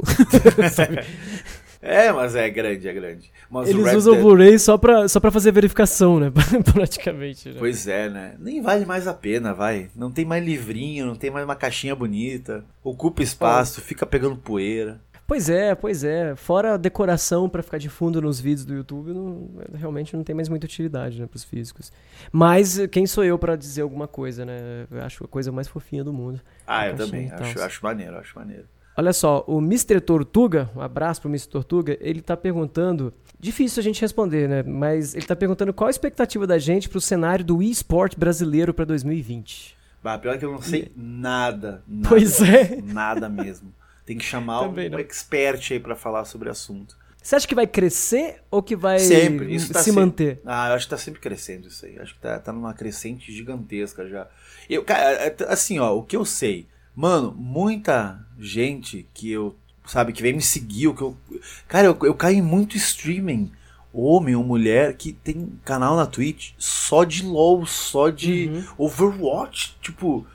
é, mas é grande, é grande. Mas Eles o usam o Blu-ray só pra, só pra fazer verificação, né? Praticamente. Né? Pois é, né? Nem vale mais a pena, vai. Não tem mais livrinho, não tem mais uma caixinha bonita. Ocupa espaço, fica pegando poeira. Pois é, pois é. Fora a decoração para ficar de fundo nos vídeos do YouTube, não, realmente não tem mais muita utilidade né, para os físicos. Mas quem sou eu para dizer alguma coisa, né? Eu acho a coisa mais fofinha do mundo. Ah, eu também. Acho, acho maneiro, acho maneiro. Olha só, o Mr. Tortuga, um abraço pro Mr. Tortuga, ele tá perguntando, difícil a gente responder, né? Mas ele tá perguntando qual a expectativa da gente pro cenário do eSport brasileiro para 2020. Bah, pior que eu não sei nada, nada. Pois é. Nada mesmo. Tem que chamar Também um não. expert aí para falar sobre o assunto. Você acha que vai crescer ou que vai sempre. Isso tá se manter? Ah, eu acho que tá sempre crescendo isso aí. Acho que tá, tá numa crescente gigantesca já. Eu, cara, é, assim, ó, o que eu sei. Mano, muita gente que eu, sabe, que vem me seguir, o que eu. Cara, eu, eu caio em muito streaming homem ou mulher que tem canal na Twitch só de LoL, só de uhum. Overwatch, tipo,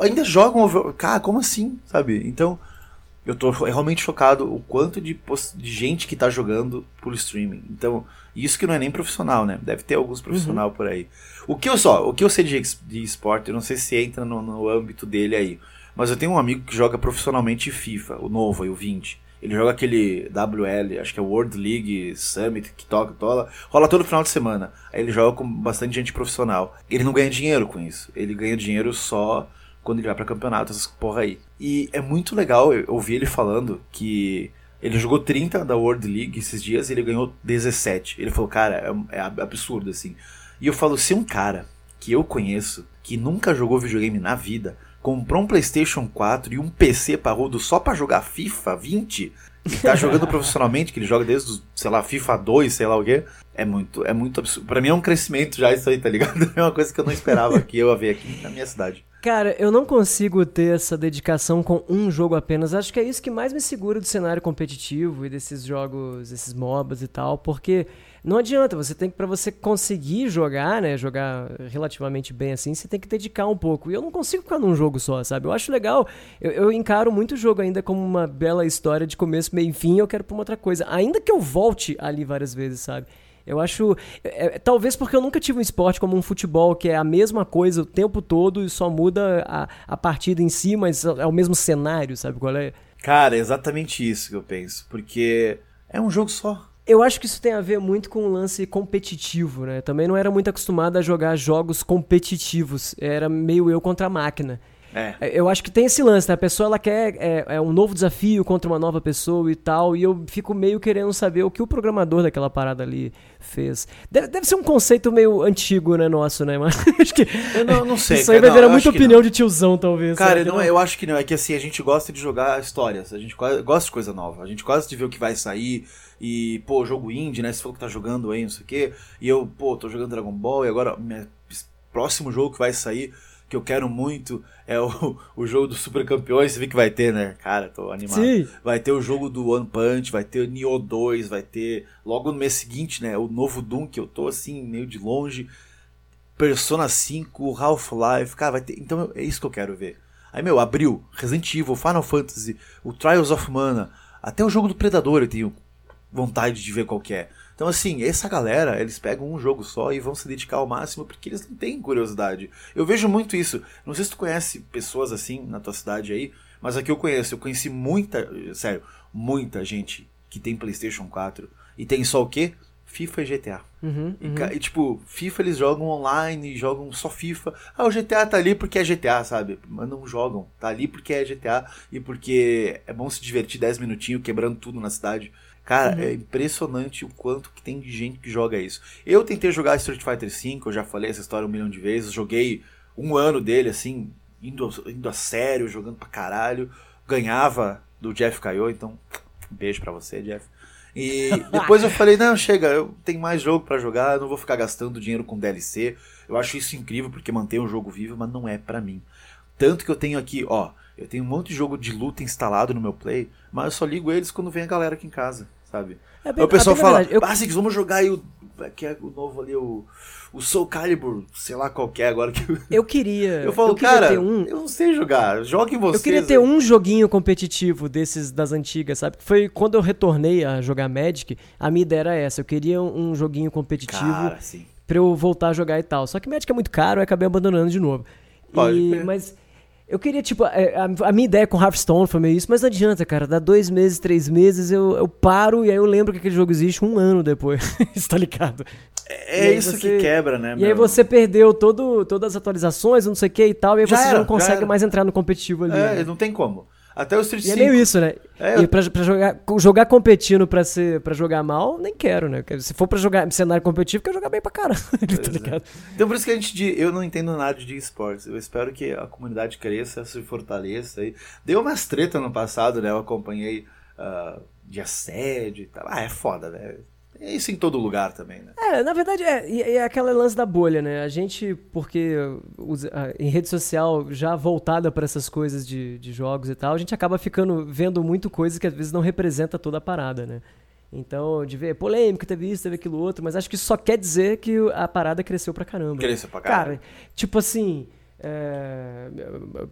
ainda jogam Overwatch. Cara, como assim, sabe? Então, eu tô realmente chocado o quanto de, de gente que tá jogando por streaming. Então, isso que não é nem profissional, né? Deve ter alguns profissionais uhum. por aí. O que eu só, o que eu sei de, de esporte, eu não sei se entra no, no âmbito dele aí. Mas eu tenho um amigo que joga profissionalmente FIFA, o novo aí, o 20. Ele joga aquele WL, acho que é World League Summit, que toca, tola, rola todo final de semana. Aí ele joga com bastante gente profissional. Ele não ganha dinheiro com isso. Ele ganha dinheiro só quando ele vai para campeonatos, essas porra aí. E é muito legal eu ouvir ele falando que ele jogou 30 da World League esses dias e ele ganhou 17. Ele falou, cara, é, é absurdo assim. E eu falo, se um cara que eu conheço, que nunca jogou videogame na vida, comprou um PlayStation 4 e um PC parrudo só para jogar FIFA 20, e tá jogando profissionalmente, que ele joga desde, sei lá, FIFA 2, sei lá o quê, é muito, é muito absurdo. Pra mim é um crescimento já isso aí, tá ligado? É uma coisa que eu não esperava que eu ia ver aqui na minha cidade. Cara, eu não consigo ter essa dedicação com um jogo apenas. Acho que é isso que mais me segura do cenário competitivo e desses jogos, esses MOBAs e tal, porque não adianta, você tem que para você conseguir jogar, né, jogar relativamente bem assim, você tem que dedicar um pouco. E eu não consigo ficar num jogo só, sabe? Eu acho legal, eu, eu encaro muito o jogo ainda como uma bela história de começo, meio e fim, eu quero pra uma outra coisa. Ainda que eu volte ali várias vezes, sabe? Eu acho. É, é, talvez porque eu nunca tive um esporte como um futebol, que é a mesma coisa o tempo todo e só muda a, a partida em si, mas é o mesmo cenário, sabe qual é? Cara, é exatamente isso que eu penso. Porque é um jogo só. Eu acho que isso tem a ver muito com o lance competitivo, né? Também não era muito acostumado a jogar jogos competitivos. Era meio eu contra a máquina. É. é. Eu acho que tem esse lance, né? A pessoa ela quer é, é, um novo desafio contra uma nova pessoa e tal, e eu fico meio querendo saber o que o programador daquela parada ali fez. Deve, deve ser um conceito meio antigo, né, nosso, né? Mas acho que. Eu não, não sei. Isso aí vai virar muita opinião de tiozão, talvez. Cara, não, eu acho que não. É que assim, a gente gosta de jogar histórias, a gente gosta de coisa nova, a gente gosta de ver o que vai sair. E, pô, jogo indie, né? Você falou que tá jogando aí, não sei o quê. E eu, pô, tô jogando Dragon Ball e agora, próximo jogo que vai sair que eu quero muito é o, o jogo dos Super Campeões. Você vê que vai ter, né? Cara, tô animado. Sim. Vai ter o jogo do One Punch, vai ter o Nioh 2, vai ter logo no mês seguinte, né? O novo Doom, que eu tô assim, meio de longe. Persona 5, Half-Life, cara, vai ter. Então é isso que eu quero ver. Aí, meu, abriu Resident Evil, Final Fantasy, o Trials of Mana, até o jogo do Predador eu tenho vontade de ver qual que é. Então, assim, essa galera, eles pegam um jogo só e vão se dedicar ao máximo porque eles não têm curiosidade. Eu vejo muito isso. Não sei se tu conhece pessoas assim na tua cidade aí, mas aqui eu conheço. Eu conheci muita, sério, muita gente que tem PlayStation 4 e tem só o quê? FIFA e GTA. Uhum, uhum. E, e, tipo, FIFA eles jogam online, jogam só FIFA. Ah, o GTA tá ali porque é GTA, sabe? Mas não jogam. Tá ali porque é GTA e porque é bom se divertir 10 minutinhos quebrando tudo na cidade. Cara, uhum. é impressionante o quanto que tem de gente que joga isso. Eu tentei jogar Street Fighter V, eu já falei essa história um milhão de vezes. Joguei um ano dele, assim, indo, indo a sério, jogando pra caralho. Ganhava do Jeff Caio, então, um beijo pra você, Jeff. E depois eu falei, não, chega, eu tenho mais jogo para jogar, eu não vou ficar gastando dinheiro com DLC. Eu acho isso incrível porque mantém o jogo vivo, mas não é para mim. Tanto que eu tenho aqui, ó, eu tenho um monte de jogo de luta instalado no meu Play, mas eu só ligo eles quando vem a galera aqui em casa sabe? É bem, o pessoal fala, verdade, eu... ah, vamos jogar aí o. Que é o novo ali, o. O Soul Calibur, sei lá qual é agora que. Eu queria. Eu falo, eu cara, um... eu não sei jogar. Joguem vocês. Eu queria ter aí. um joguinho competitivo desses das antigas, sabe? Foi quando eu retornei a jogar Magic, a minha ideia era essa. Eu queria um, joguinho competitivo cara, sim. pra eu voltar a jogar e tal. Só que Magic é muito caro, eu acabei abandonando de novo. Pode e, mas eu queria, tipo, é, a, a, minha ideia com Hearthstone foi meio isso, mas não adianta, cara. Dá dois meses, três meses, eu, eu paro e aí eu lembro que aquele jogo existe um ano depois. Está ligado? É, é isso você, que quebra, né? E meu? aí você perdeu todo, todas as atualizações, não sei o que e tal, e aí já você era, já não consegue já mais entrar no competitivo ali. É, né? não tem como. Até o Street e 5. é meio isso, né? É, e pra, pra, jogar, jogar competindo pra, ser, pra jogar mal, nem quero, né? Se for pra jogar cenário competitivo, quero jogar bem pra caralho, tá ligado? É. Então por isso que a gente. Eu não entendo nada de esportes. Eu espero que a comunidade cresça, se fortaleça. Aí. Deu umas treta no passado, né? Eu acompanhei uh, de assédio e tal. Ah, é foda, velho. É isso em todo lugar também, né? É, na verdade é, é aquela lance da bolha, né? A gente, porque usa, em rede social já voltada para essas coisas de, de jogos e tal, a gente acaba ficando vendo muito coisas que às vezes não representa toda a parada, né? Então, de ver polêmica, teve isso, teve aquilo outro, mas acho que isso só quer dizer que a parada cresceu pra caramba. Cresceu pra caramba. Cara, tipo assim, é,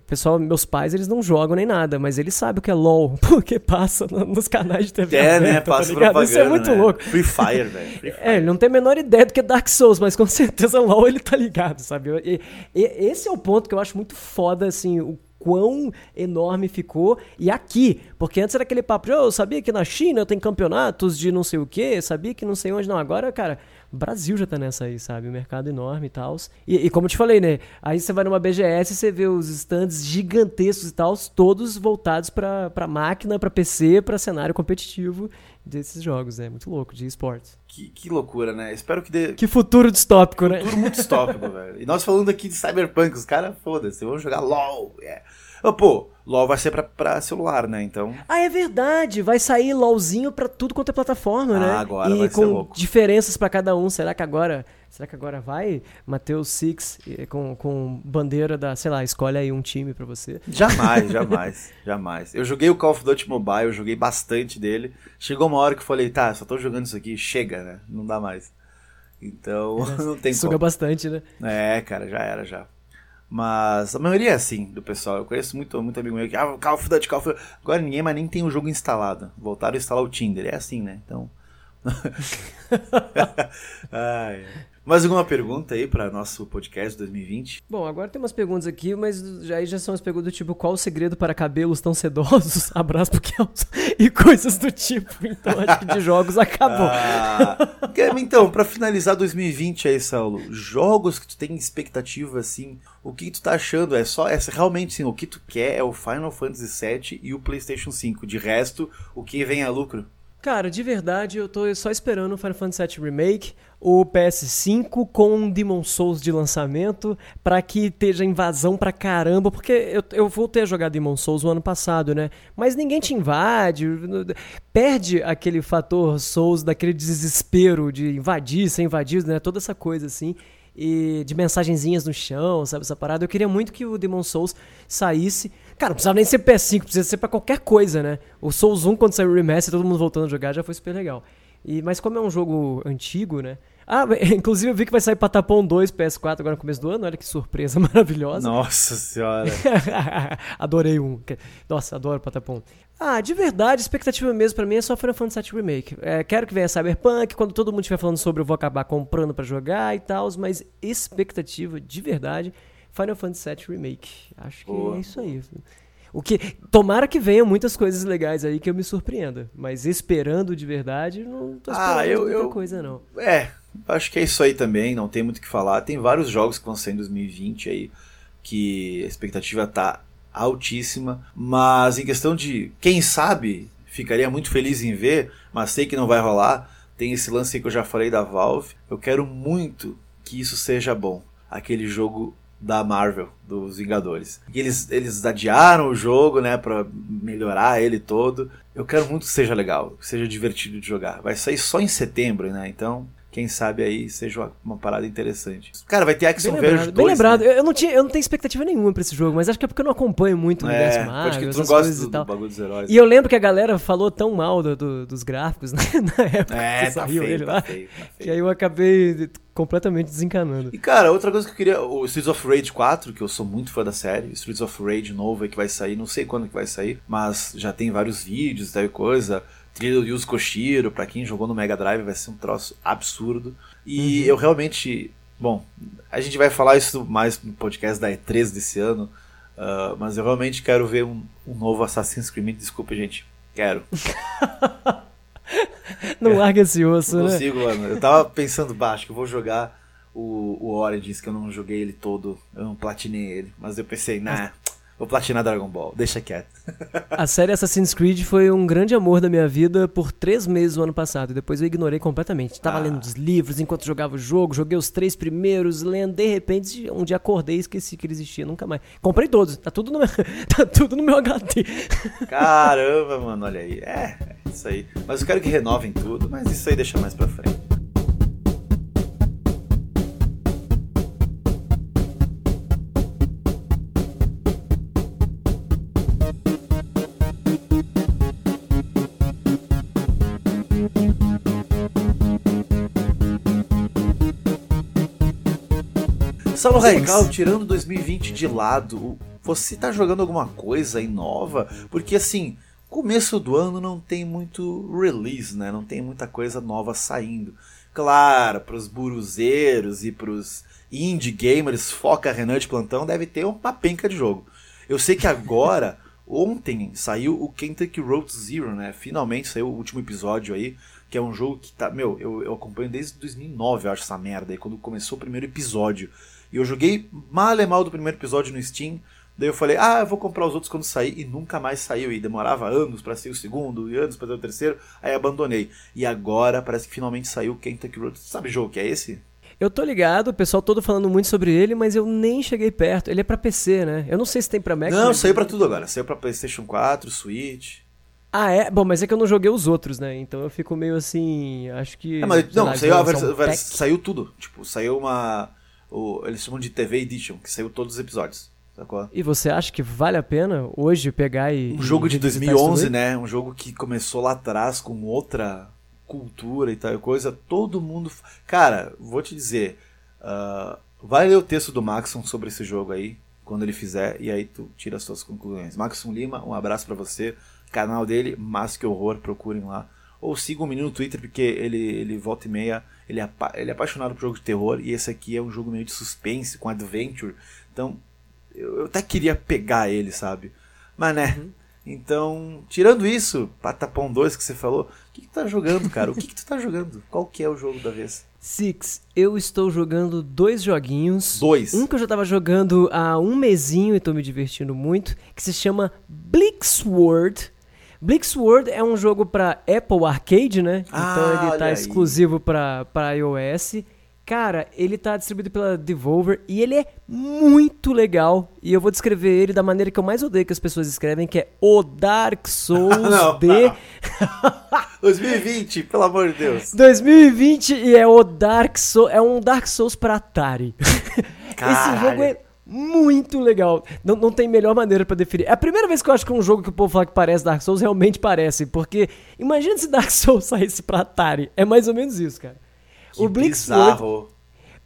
pessoal, meus pais, eles não jogam nem nada, mas eles sabem o que é LOL, porque passa nos canais de TV. É, aberta, né? tá Passa ligado? propaganda. Isso é muito né? louco. Free Fire, velho. É, ele não tem a menor ideia do que é Dark Souls, mas com certeza LOL ele tá ligado, sabe? E, e- esse é o ponto que eu acho muito foda, assim, o quão enorme ficou. E aqui, porque antes era aquele papo de, "Oh, eu sabia que na China tem campeonatos de não sei o quê, sabia que não sei onde. Não, agora, cara, o Brasil já tá nessa aí, sabe? O mercado enorme e tal. E, e como eu te falei, né? Aí você vai numa BGS e você vê os stands gigantescos e tal, todos voltados pra, pra máquina, pra PC, pra cenário competitivo desses jogos, né? Muito louco, de esportes. Que, que loucura, né? Espero que dê. Que futuro distópico, né? Tudo muito distópico, velho. E nós falando aqui de Cyberpunk, os caras, foda-se, vamos jogar LOL. É. Ô, Pô, LOL vai ser pra, pra celular, né? Então. Ah, é verdade. Vai sair LOLzinho pra tudo quanto é plataforma, Ah, né? agora e vai ser com louco. diferenças pra cada um. Será que agora, será que agora vai Mateus Six eh, com, com bandeira da, sei lá, escolhe aí um time pra você. Jamais, jamais, jamais. Eu joguei o Call of Duty Mobile, eu joguei bastante dele. Chegou uma hora que eu falei, tá, só tô jogando isso aqui, chega, né? Não dá mais. Então, não tem Suga como. bastante, né? É, cara, já era já. Mas a maioria é assim do pessoal. Eu conheço muito, muito amigo meu que, ah, Call of Duty, Call of Duty. Agora ninguém mais nem tem o jogo instalado. Voltaram a instalar o Tinder. É assim, né? Então. Ai. Mais alguma pergunta aí para nosso podcast 2020? Bom, agora tem umas perguntas aqui, mas já, aí já são as perguntas do tipo, qual o segredo para cabelos tão sedosos? Abraço pro Kelson. E coisas do tipo. Então acho que de jogos acabou. Ah, então, para finalizar 2020 aí, Saulo, jogos que tu tem expectativa assim, o que tu tá achando? É só é realmente sim, o que tu quer é o Final Fantasy VII e o PlayStation 5. De resto, o que vem a lucro? Cara, de verdade, eu tô só esperando o Final Fantasy VII Remake, o PS5 com Demon Souls de lançamento, pra que esteja invasão pra caramba, porque eu, eu voltei a jogar Demon Souls o ano passado, né? Mas ninguém te invade, perde aquele fator Souls, daquele desespero de invadir, ser invadido, né? Toda essa coisa assim. E de mensagenzinhas no chão, sabe? Essa parada. Eu queria muito que o Demon Souls saísse. Cara, não precisava nem ser PS5, precisa ser pra qualquer coisa, né? O Souls 1, quando saiu o remaster, todo mundo voltando a jogar, já foi super legal. E, mas como é um jogo antigo, né? Ah, inclusive eu vi que vai sair Patapom 2 PS4 agora no começo do ano. Olha que surpresa maravilhosa. Nossa senhora. Adorei um. Nossa, adoro Patapom. Ah, de verdade, expectativa mesmo pra mim é só Final Fantasy VII Remake. É, quero que venha Cyberpunk, quando todo mundo estiver falando sobre eu vou acabar comprando pra jogar e tal, mas expectativa de verdade, Final Fantasy VII Remake. Acho que Boa. é isso aí. O que, tomara que venham muitas coisas legais aí que eu me surpreenda, mas esperando de verdade, não tô esperando Ah, eu- muita eu- coisa não. É, acho que é isso aí também, não tem muito o que falar. Tem vários jogos que vão sair em 2020 aí que a expectativa tá altíssima, mas em questão de quem sabe, ficaria muito feliz em ver, mas sei que não vai rolar. Tem esse lance aí que eu já falei da Valve. Eu quero muito que isso seja bom. Aquele jogo da Marvel, dos Vingadores. E eles, eles adiaram o jogo, né, pra melhorar ele todo. Eu quero muito que seja legal, que seja divertido de jogar. Vai sair só em setembro, né, então quem sabe aí seja uma, parada interessante. Cara, vai ter Action Bem Verge lembrado, 2, bem lembrado. né? Eu, não tinha, eu não tenho expectativa nenhuma pra esse jogo, mas acho que é porque eu não acompanho muito o universo É, Marvel, pode que tu não gosta coisas do, e bagulho dos heróis. E eu lembro que a galera falou tão mal do- do- dos gráficos né, na época É, que tá saiu ele tá lá. feio, tá feio. Que aí eu acabei completamente desencanando. E cara, outra coisa que eu queria, o Streets of Rage 4, que eu sou muito fã da série, Streets of Rage novo aí que vai sair, não sei quando que vai sair, mas já tem vários vídeos, tal coisa. Trilha do Yuzo Koshiro, pra quem jogou no Mega Drive, vai ser um troço absurdo. E eu realmente, bom, a gente vai falar isso mais no podcast da E3 desse ano, ah, mas eu realmente quero ver um, um novo Assassin's Creed, desculpa gente, quero. Não larga esse osso, Não né? consigo, mano. Eu tava pensando, baixo, que eu vou jogar o, o Origins, que eu não joguei ele todo, eu não platinei ele. Mas eu pensei, nah, vou platinar Dragon Ball, deixa quieto. A série Assassin's Creed foi um grande amor da minha vida por três meses no ano passado. e Depois eu ignorei completamente. Tava Ah. lendo os livros enquanto jogava o jogo, joguei os três primeiros, lendo. De repente, um dia acordei e esqueci que ele existia, nunca mais. Comprei todos, tá tudo no meu, tá tudo no meu HD. Caramba, mano, olha aí. É, é isso aí. Mas eu quero que renovem tudo, mas isso aí deixa mais pra frente. Saulo Raical, tirando 2020 de lado, você tá jogando alguma coisa aí nova? Porque assim, começo do ano não tem muito release, né? Não tem muita coisa nova saindo. Claro, pros buruzeiros e pros indie gamers, foca Renan de plantão, deve ter uma penca de jogo. Eu sei que agora, ontem, saiu o Kentucky Road Zero, né? Finalmente saiu o último episódio aí, que é um jogo que tá. Meu, eu, eu acompanho desde 2009, eu acho, essa merda aí, quando começou o primeiro episódio. E eu joguei mal e mal do primeiro episódio no Steam. Daí eu falei, ah, eu vou comprar os outros quando sair, e nunca mais saiu. E demorava anos para sair o segundo, e anos para sair o terceiro, aí abandonei. E agora parece que finalmente saiu o Kentucky Road. Sabe jogo que é esse? Eu tô ligado, o pessoal todo falando muito sobre ele, mas eu nem cheguei perto. Ele é pra PC, né? Eu não sei se tem pra Mac. Não, mas... saiu pra tudo agora. Saiu pra PlayStation 4, Switch. Ah, é? Bom, mas é que eu não joguei os outros, né? Então eu fico meio assim. Acho que. É, mas, não, lá, saiu, a vers saiu tudo. Tipo, saiu uma. O, eles chamam de TV Edition, que saiu todos os episódios. Sacou? E você acha que vale a pena hoje pegar e. Um jogo e de 2011, né? Um jogo que começou lá atrás com outra cultura e tal coisa. Todo mundo. Cara, vou te dizer. Uh, vai ler o texto do Maxon sobre esse jogo aí, quando ele fizer, e aí tu tira as suas conclusões. Maxon Lima, um abraço para você. Canal dele, Mas Que Horror, procurem lá. Ou sigam o menino no Twitter, porque ele, ele volta e meia, ele é, ele é apaixonado por jogo de terror, e esse aqui é um jogo meio de suspense, com adventure. Então, eu, eu até queria pegar ele, sabe? Mas né. Uhum. Então, tirando isso, Patapão 2 que você falou, o que, que tu tá jogando, cara? O que, que tu tá jogando? Qual que é o jogo da vez? Six, eu estou jogando dois joguinhos. Dois. Um que eu já tava jogando há um mesinho e tô me divertindo muito, que se chama Blixword. Blixword é um jogo para Apple Arcade, né? Ah, então ele tá exclusivo para iOS. Cara, ele tá distribuído pela Devolver e ele é muito legal. E eu vou descrever ele da maneira que eu mais odeio que as pessoas escrevem, que é o Dark Souls não, de... Não. 2020, pelo amor de Deus. 2020 e é o Dark Souls, é um Dark Souls para Atari. Esse jogo é muito legal. Não, não tem melhor maneira para definir. É a primeira vez que eu acho que um jogo que o povo fala que parece Dark Souls realmente parece, porque imagina se Dark Souls saísse para Atari. É mais ou menos isso, cara. Que o Blixword,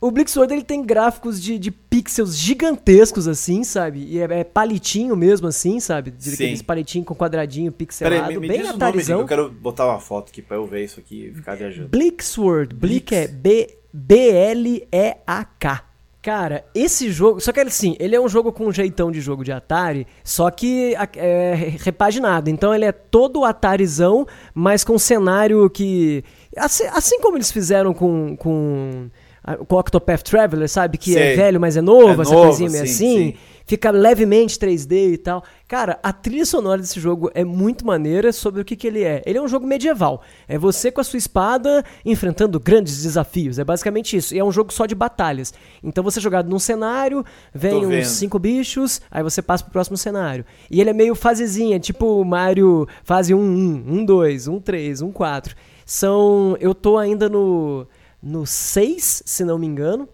o Blixword ele tem gráficos de, de pixels gigantescos assim, sabe? E é, é palitinho mesmo assim, sabe? De aqueles palitinho com quadradinho pixelado, Peraí, me, me bem diz atarizão. eu quero botar uma foto aqui para eu ver isso aqui e ficar viajando. Blixword, Blix é B B L E A K. Cara, esse jogo. Só que assim, ele é um jogo com um jeitão de jogo de Atari, só que é repaginado. Então ele é todo Atarizão, mas com um cenário que. Assim, assim como eles fizeram com. com com o Octopath Traveler, sabe? Que é Sei. é velho, mas é novo, é essa novo, coisinha meio sim, assim. Sim. Fica levemente 3D e tal. Cara, a trilha sonora desse jogo é muito maneira sobre o que, que ele é. Ele é um jogo medieval. É você com a sua espada enfrentando grandes desafios. É basicamente isso. E é um jogo só de batalhas. Então você é jogado num cenário, vem uns cinco bichos, aí você passa pro próximo cenário. E ele é meio fasezinha, tipo Mario fase 1, 1, 1, 2, 1, 3, 1, 4. São. Eu tô ainda no no 6, se não me engano.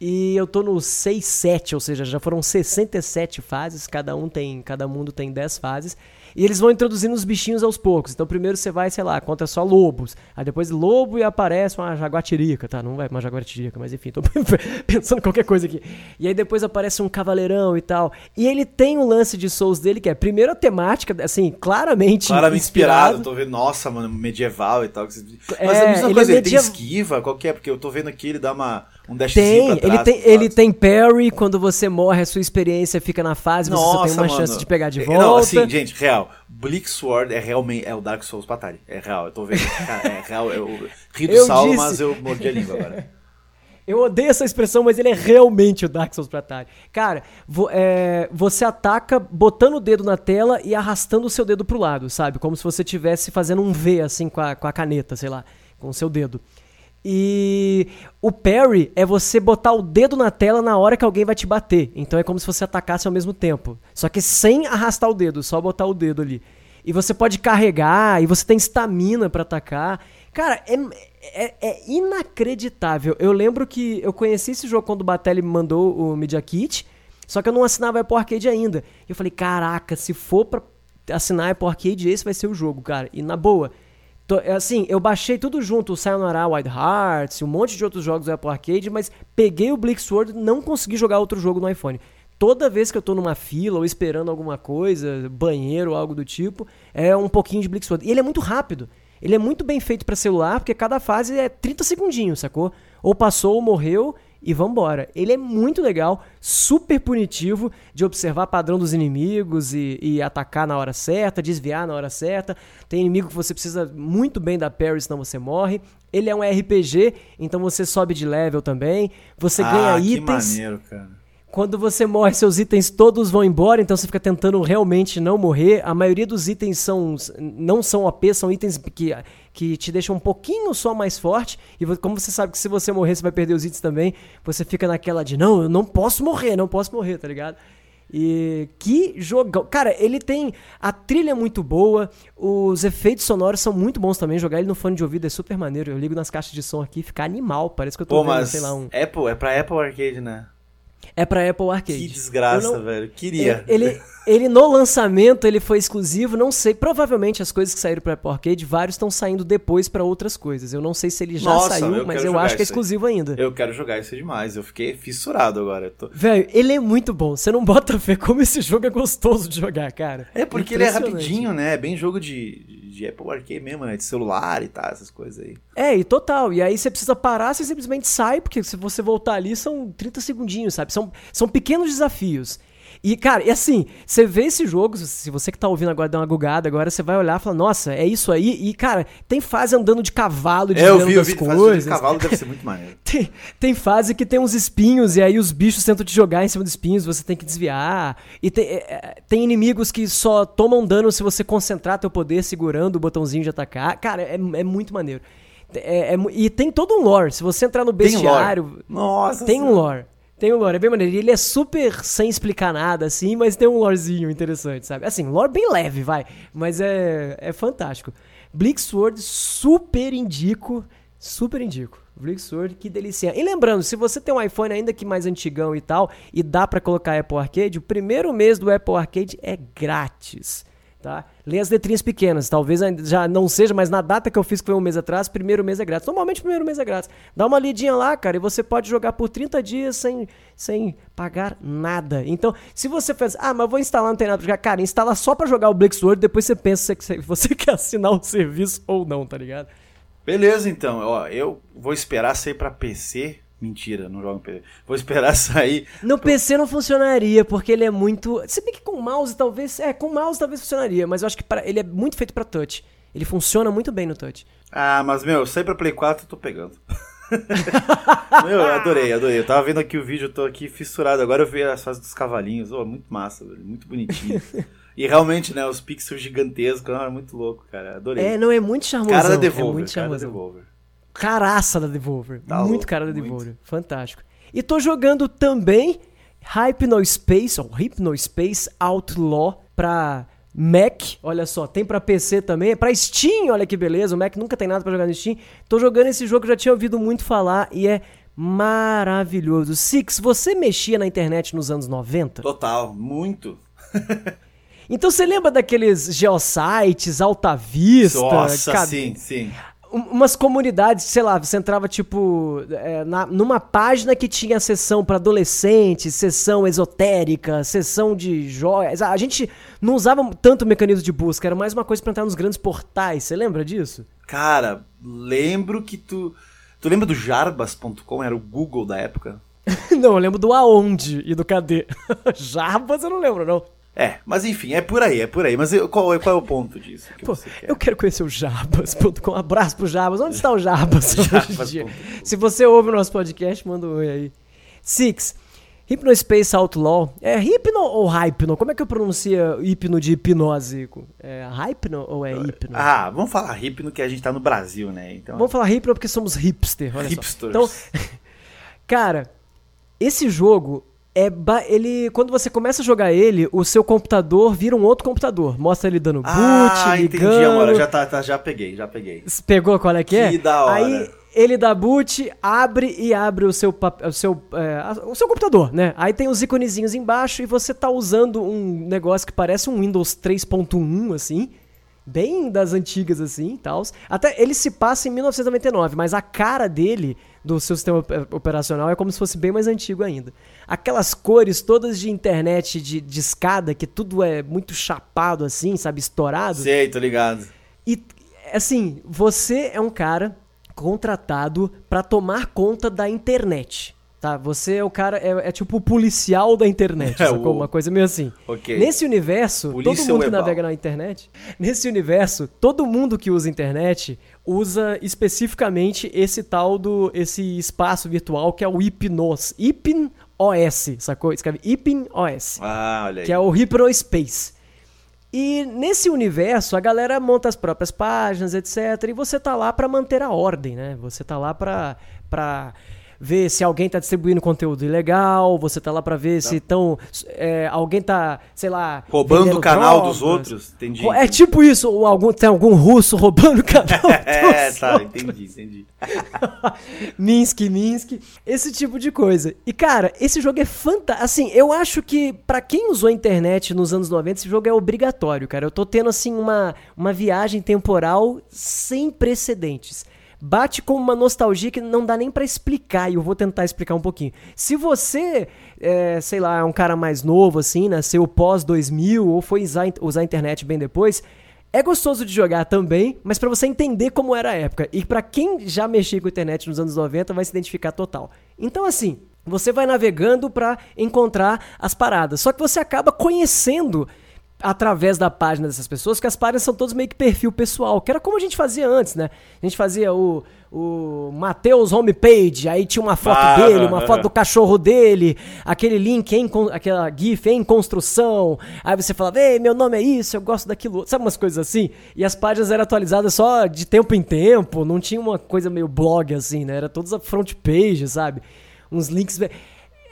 E eu tô no 6, 7, ou seja, já foram 67 fases, cada um tem, cada mundo tem 10 fases. E eles vão introduzindo os bichinhos aos poucos. Então primeiro você vai, sei lá, contra só lobos. Aí depois lobo e aparece uma jaguatirica, tá? Não vai uma jaguatirica, mas enfim, tô pensando qualquer coisa aqui. E aí depois aparece um cavaleirão e tal. E ele tem um lance de Souls dele que é primeiro a temática, assim, claramente Claramente inspirado. inspirado. Tô vendo, nossa, mano, medieval e tal. Mas é, a mesma ele coisa, é medieval... ele tem esquiva, qual que é? Porque eu tô vendo aqui, ele dá uma um tem, ele tem, ele tem parry, quando você morre, a sua experiência fica na fase, Nossa, você só tem uma mano. chance de pegar de volta. Não, assim, gente, real. Blixword é realmente é o Dark Souls Patari. É real, eu tô vendo. É real, eu ri do Saulo, mas eu mordi a língua agora. Eu odeio essa expressão, mas ele é realmente o Dark Souls Atari. Cara, vo, é, você ataca botando o dedo na tela e arrastando o seu dedo pro lado, sabe? Como se você estivesse fazendo um V assim com a, com a caneta, sei lá, com o seu dedo. E o parry é você botar o dedo na tela na hora que alguém vai te bater. Então é como se você atacasse ao mesmo tempo. Só que sem arrastar o dedo, só botar o dedo ali. E você pode carregar, e você tem estamina para atacar. Cara, é, é, é, inacreditável. Eu lembro que eu conheci esse jogo quando o Batelli me mandou o Media Kit, só que eu não assinava Apple Arcade ainda. E eu falei, caraca, se for pra assinar Apple Arcade, esse vai ser o jogo, cara. E na boa, Tô- é assim, eu baixei tudo junto, o Sayonara Wild Hearts, um monte de outros jogos do Apple Arcade, mas peguei o Bleak Sword e não consegui jogar outro jogo no iPhone. Toda vez que eu tô numa fila ou esperando alguma coisa, banheiro ou algo do tipo, é um pouquinho de Bleak Sword. E ele é muito rápido. Ele é muito bem feito pra celular, porque cada fase é 30 segundinhos, sacou? Ou passou ou morreu e vambora. Ele é muito legal, super punitivo de observar padrão dos inimigos e, e atacar na hora certa, desviar na hora certa. Tem inimigo que você precisa muito bem da parry, senão você morre. Ele é um RPG, então você sobe de level também. Você ganha ah, que itens. maneiro, cara. Quando você morre, seus itens todos vão embora, então você fica tentando realmente não morrer. A maioria dos itens são não são OP, são itens que, que te deixam um pouquinho só mais forte. E como você sabe que se você morrer, você vai perder os itens também, você fica naquela de não, eu não posso morrer, não posso morrer, tá ligado? E que jogão. Cara, ele tem. A trilha é muito boa, os efeitos sonoros são muito bons também. Jogar ele no fone de ouvido é super maneiro. Eu ligo nas caixas de som aqui, fica animal. Parece que eu tô Pô, vendo, sei lá, um. Apple, é pra Apple Arcade, né? É pra Apple Arcade. Que desgraça, não- velho. Queria. Ele, ele, ele no lançamento ele foi exclusivo, não sei. Provavelmente as coisas que saíram para Apple Arcade, vários estão saindo depois para outras coisas. Eu não sei se ele já Nossa, saiu, eu mas eu acho que é isso aí. exclusivo ainda. Eu quero jogar isso demais. Eu fiquei fissurado agora. Tô- Velho, ele é muito bom. Você não bota fé como esse jogo é gostoso de jogar, cara. É porque ele é rapidinho, né? É bem jogo de, de Apple Arcade mesmo, né? De celular e tal, essas coisas aí. É, e total. E aí você precisa parar, você simplesmente sai, porque se você voltar ali são 30 segundinhos, sabe? São, são pequenos desafios. E, cara, e assim, você vê esse jogo, se você que tá ouvindo agora dá uma gugada, agora você vai olhar e falar, nossa, é isso aí. E, cara, tem fase andando de cavalo, É, eu vi, eu vi. Fazer de coisas. cavalo deve ser muito maneiro. Tem, tem fase que tem uns espinhos e aí os bichos tentam te jogar em cima dos espinhos, você tem que desviar. E tem, é, é, tem inimigos que só tomam dano se você concentrar teu poder segurando o botãozinho de atacar. Cara, é, é muito maneiro. É- é e tem todo um lore. Se você entrar no Tem lore. bestiário, Nossa. tem um lore. Tem um lore, é bem maneiro. Ele é super sem explicar nada, assim, mas tem um lorezinho interessante, sabe? Assim, lore bem leve, vai. Mas é, é fantástico. Bleak Sword, super indico. Super indico. Bleak Sword, que delícia. E lembrando, se você tem um iPhone ainda que mais antigão e tal, e dá pra colocar Apple Arcade, o primeiro mês do Apple Arcade é grátis. Tá? Lê as letrinhas pequenas, talvez já não seja, mas na data que eu fiz, que foi um mês atrás, primeiro mês é grátis. Normalmente, primeiro mês é grátis. Dá uma lidinha lá, cara, e você pode jogar por 30 dias sem, sem pagar nada. Então, se você faz, ah, mas vou instalar, não tem nada pra jogar, cara, instala só pra jogar o Black Sword, depois você pensa se você quer assinar o serviço ou não, tá ligado? Beleza, então. Ó, eu vou esperar sair pra PC. Mentira, não jogo no PC. Vou esperar sair. No PC não funcionaria, porque ele é muito. Se bem que com mouse talvez. É, com mouse talvez funcionaria, mas eu acho que pra- ele é muito feito pra touch. Ele funciona muito bem no touch. Ah, mas, meu, sair pra Play 4 eu tô pegando. meu, eu adorei, adorei. Eu tava vendo aqui o vídeo, eu tô aqui fissurado. Agora eu vi as fases dos cavalinhos. Oh, muito massa, velho, muito bonitinho. e realmente, né, os pixels gigantescos, ah, muito louco, cara. Adorei. É, não, é muito charmoso. cara da é Devolver, muito cara da. Devolver. Caraça da Devolver. Tá muito louco, cara da muito. Devolver. Fantástico. E tô jogando também Hypnospace, ou Hypnospace Outlaw pra Mac. Olha só, tem pra PC também. É pra Steam, olha que beleza. O Mac nunca tem nada pra jogar no Steam. Tô jogando esse jogo, já tinha ouvido muito falar e é maravilhoso. Six, você mexia na internet nos anos 90? Total, muito. Então você lembra daqueles geosites, Alta Vista? Nossa, sim, sim. Um- umas comunidades, sei lá, você entrava tipo é, na- numa página que tinha sessão pra adolescentes, sessão esotérica, sessão de joias. A gente não usava tanto o mecanismo de busca, era mais uma coisa pra entrar nos grandes portais. Você lembra disso? Cara, lembro que tu. Tu lembra do jarbas.com? Era o Google da época? não, eu lembro do aonde e do cadê. Jarbas eu não lembro, não. É, mas enfim, é por aí, é por aí. Mas eu- qual, qual é o ponto disso que Pô, eu quero conhecer o Jarbas.com. Abraço pro Jarbas. Onde está o Jarbas.com. dia? Se você ouve o nosso podcast, manda um oi aí. Six. Hypnospace Outlaw. É hipno ou hypno? Como é que eu pronuncio hipno de hipnose? É hypno ou é hipno? Ah, vamos falar hipno que a gente tá no Brasil, né? Então, Vamos falar hipno porque somos hipster, olha Hipsters. só. Então, cara, esse jogo é ele quando você começa a jogar ele, o seu computador vira um outro computador. Mostra ele dando boot, ah, ligando. entendi, amor. Já, tá, tá, já peguei, já peguei. Pegou qual é que é? Que da hora. Aí ele dá boot, abre e abre o seu, o seu, é, o seu computador, né? Aí tem os iconezinhos embaixo e você tá usando um negócio que parece um Windows 3.1, assim, bem das antigas assim, tal. Até ele se passa em 1999, mas a cara dele do seu sistema operacional é como se fosse bem mais antigo ainda. Aquelas cores todas de internet de, de escada, que tudo é muito chapado assim, sabe, estourado. Sei, tô ligado. E assim, você é um cara contratado para tomar conta da internet. Tá, você é o cara, é, é tipo o policial da internet, é, sacou? O... Uma coisa meio assim. Okay. Nesse universo, Polícia todo mundo que navega na internet, nesse universo, todo mundo que usa internet usa especificamente esse tal do, esse espaço virtual que é o Hipnos, Hipn OS, sacou? Escreve Hipn OS. Ah, olha aí. Que é o Hypnospace. E nesse universo, a galera monta as próprias páginas, etc. E você tá lá para manter a ordem, né? Você tá lá pra, pra ver se alguém está distribuindo conteúdo ilegal, você tá lá para ver tá. se estão é, alguém tá, sei lá, roubando o canal drogas. dos outros, entendi. É tipo isso, ou algum tem algum russo roubando o canal. é, tá, outros. entendi, entendi. Minsk, Minsk, esse tipo de coisa. E cara, esse jogo é fantástico. Assim, eu acho que para quem usou a internet nos anos 90, esse jogo é obrigatório, cara. Eu tô tendo assim uma uma viagem temporal sem precedentes bate com uma nostalgia que não dá nem para explicar, e eu vou tentar explicar um pouquinho. Se você, é, sei lá, é um cara mais novo, assim, nasceu pós 2000, ou foi usar, usar a internet bem depois, é gostoso de jogar também, mas para você entender como era a época. E para quem já mexia com a internet nos anos 90, vai se identificar total. Então, assim, você vai navegando para encontrar as paradas. Só que você acaba conhecendo através da página dessas pessoas, que as páginas são todas meio que perfil pessoal, que era como a gente fazia antes, né? A gente fazia o, o Matheus homepage, aí tinha uma foto ah, dele, uma foto do cachorro dele, aquele link em aquela gif em construção. Aí você falava: "Ei, meu nome é isso, eu gosto daquilo". Sabe umas coisas assim? E as páginas eram atualizadas só de tempo em tempo, não tinha uma coisa meio blog assim, né? Era todas a front page, sabe? Uns links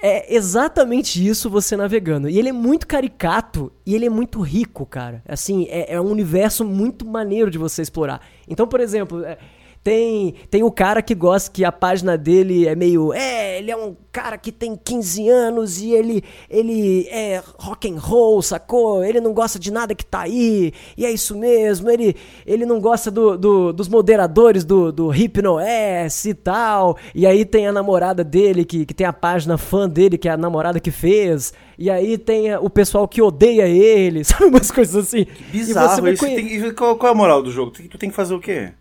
é exatamente isso você navegando. E ele é muito caricato e ele é muito rico, cara. Assim, é, é um universo muito maneiro de você explorar. Então, por exemplo, é, tem, tem o cara que gosta que a página dele é meio. É, ele é um cara que tem 15 anos e ele, ele é rock and roll, sacou? Ele não gosta de nada que tá aí, e é isso mesmo. Ele, ele não gosta do, do dos moderadores do, do Hypno S e tal. E aí tem a namorada dele, que, que tem a página fã dele, que é a namorada que fez. E aí tem o pessoal que odeia ele, sabe? Umas coisas assim. Que bizarro isso. Tem, qual, qual é a moral do jogo? Tu tem que fazer o quê?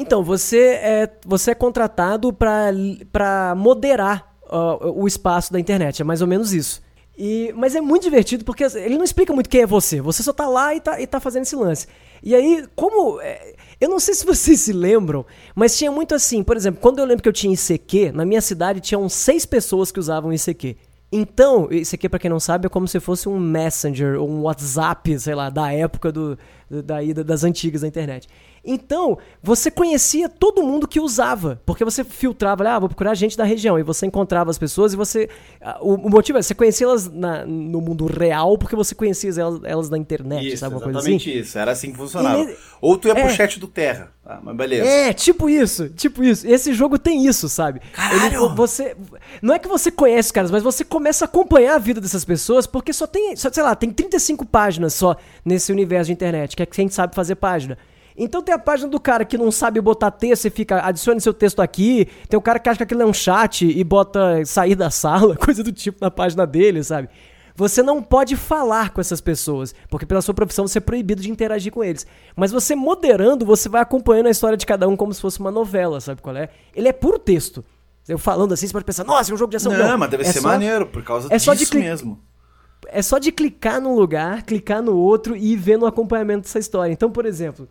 Então, você é, você é contratado para moderar uh, o espaço da internet, é mais ou menos isso. E, mas é muito divertido porque ele não explica muito quem é você, você só tá lá e tá, e tá fazendo esse lance. E aí, como. É, eu não sei se vocês se lembram, mas tinha muito assim, por exemplo, quando eu lembro que eu tinha ICQ, na minha cidade tinham seis pessoas que usavam ICQ. Então, aqui, para quem não sabe, é como se fosse um Messenger ou um WhatsApp, sei lá, da época do, da, das antigas da internet. Então, você conhecia todo mundo que usava, porque você filtrava, ah, vou procurar gente da região, e você encontrava as pessoas e você. Ah, o, o motivo é, você conhecia elas na, no mundo real porque você conhecia elas, elas na internet, isso, sabe? Uma coisa assim? isso, era assim que funcionava. Ele, Ou tu ia é, pro chat do Terra, ah, mas beleza. É, tipo isso, tipo isso. Esse jogo tem isso, sabe? Caralho! Ele, você, não é que você conhece, caras, mas você começa a acompanhar a vida dessas pessoas porque só tem, só, sei lá, tem 35 páginas só nesse universo de internet, que é quem sabe fazer página. Então tem a página do cara que não sabe botar texto e fica, adicione seu texto aqui. Tem o cara que acha que aquilo é um chat e bota sair da sala, coisa do tipo na página dele, sabe? Você não pode falar com essas pessoas, porque pela sua profissão você é proibido de interagir com eles. Mas você moderando, você vai acompanhando a história de cada um como se fosse uma novela, sabe qual é? Ele é puro texto. Eu falando assim, você pode pensar, nossa, é um jogo de ação. Não, não mas deve é ser só, maneiro, por causa é disso só de mesmo. É só de clicar num lugar, clicar no outro e ir vendo o acompanhamento dessa história. Então, por exemplo,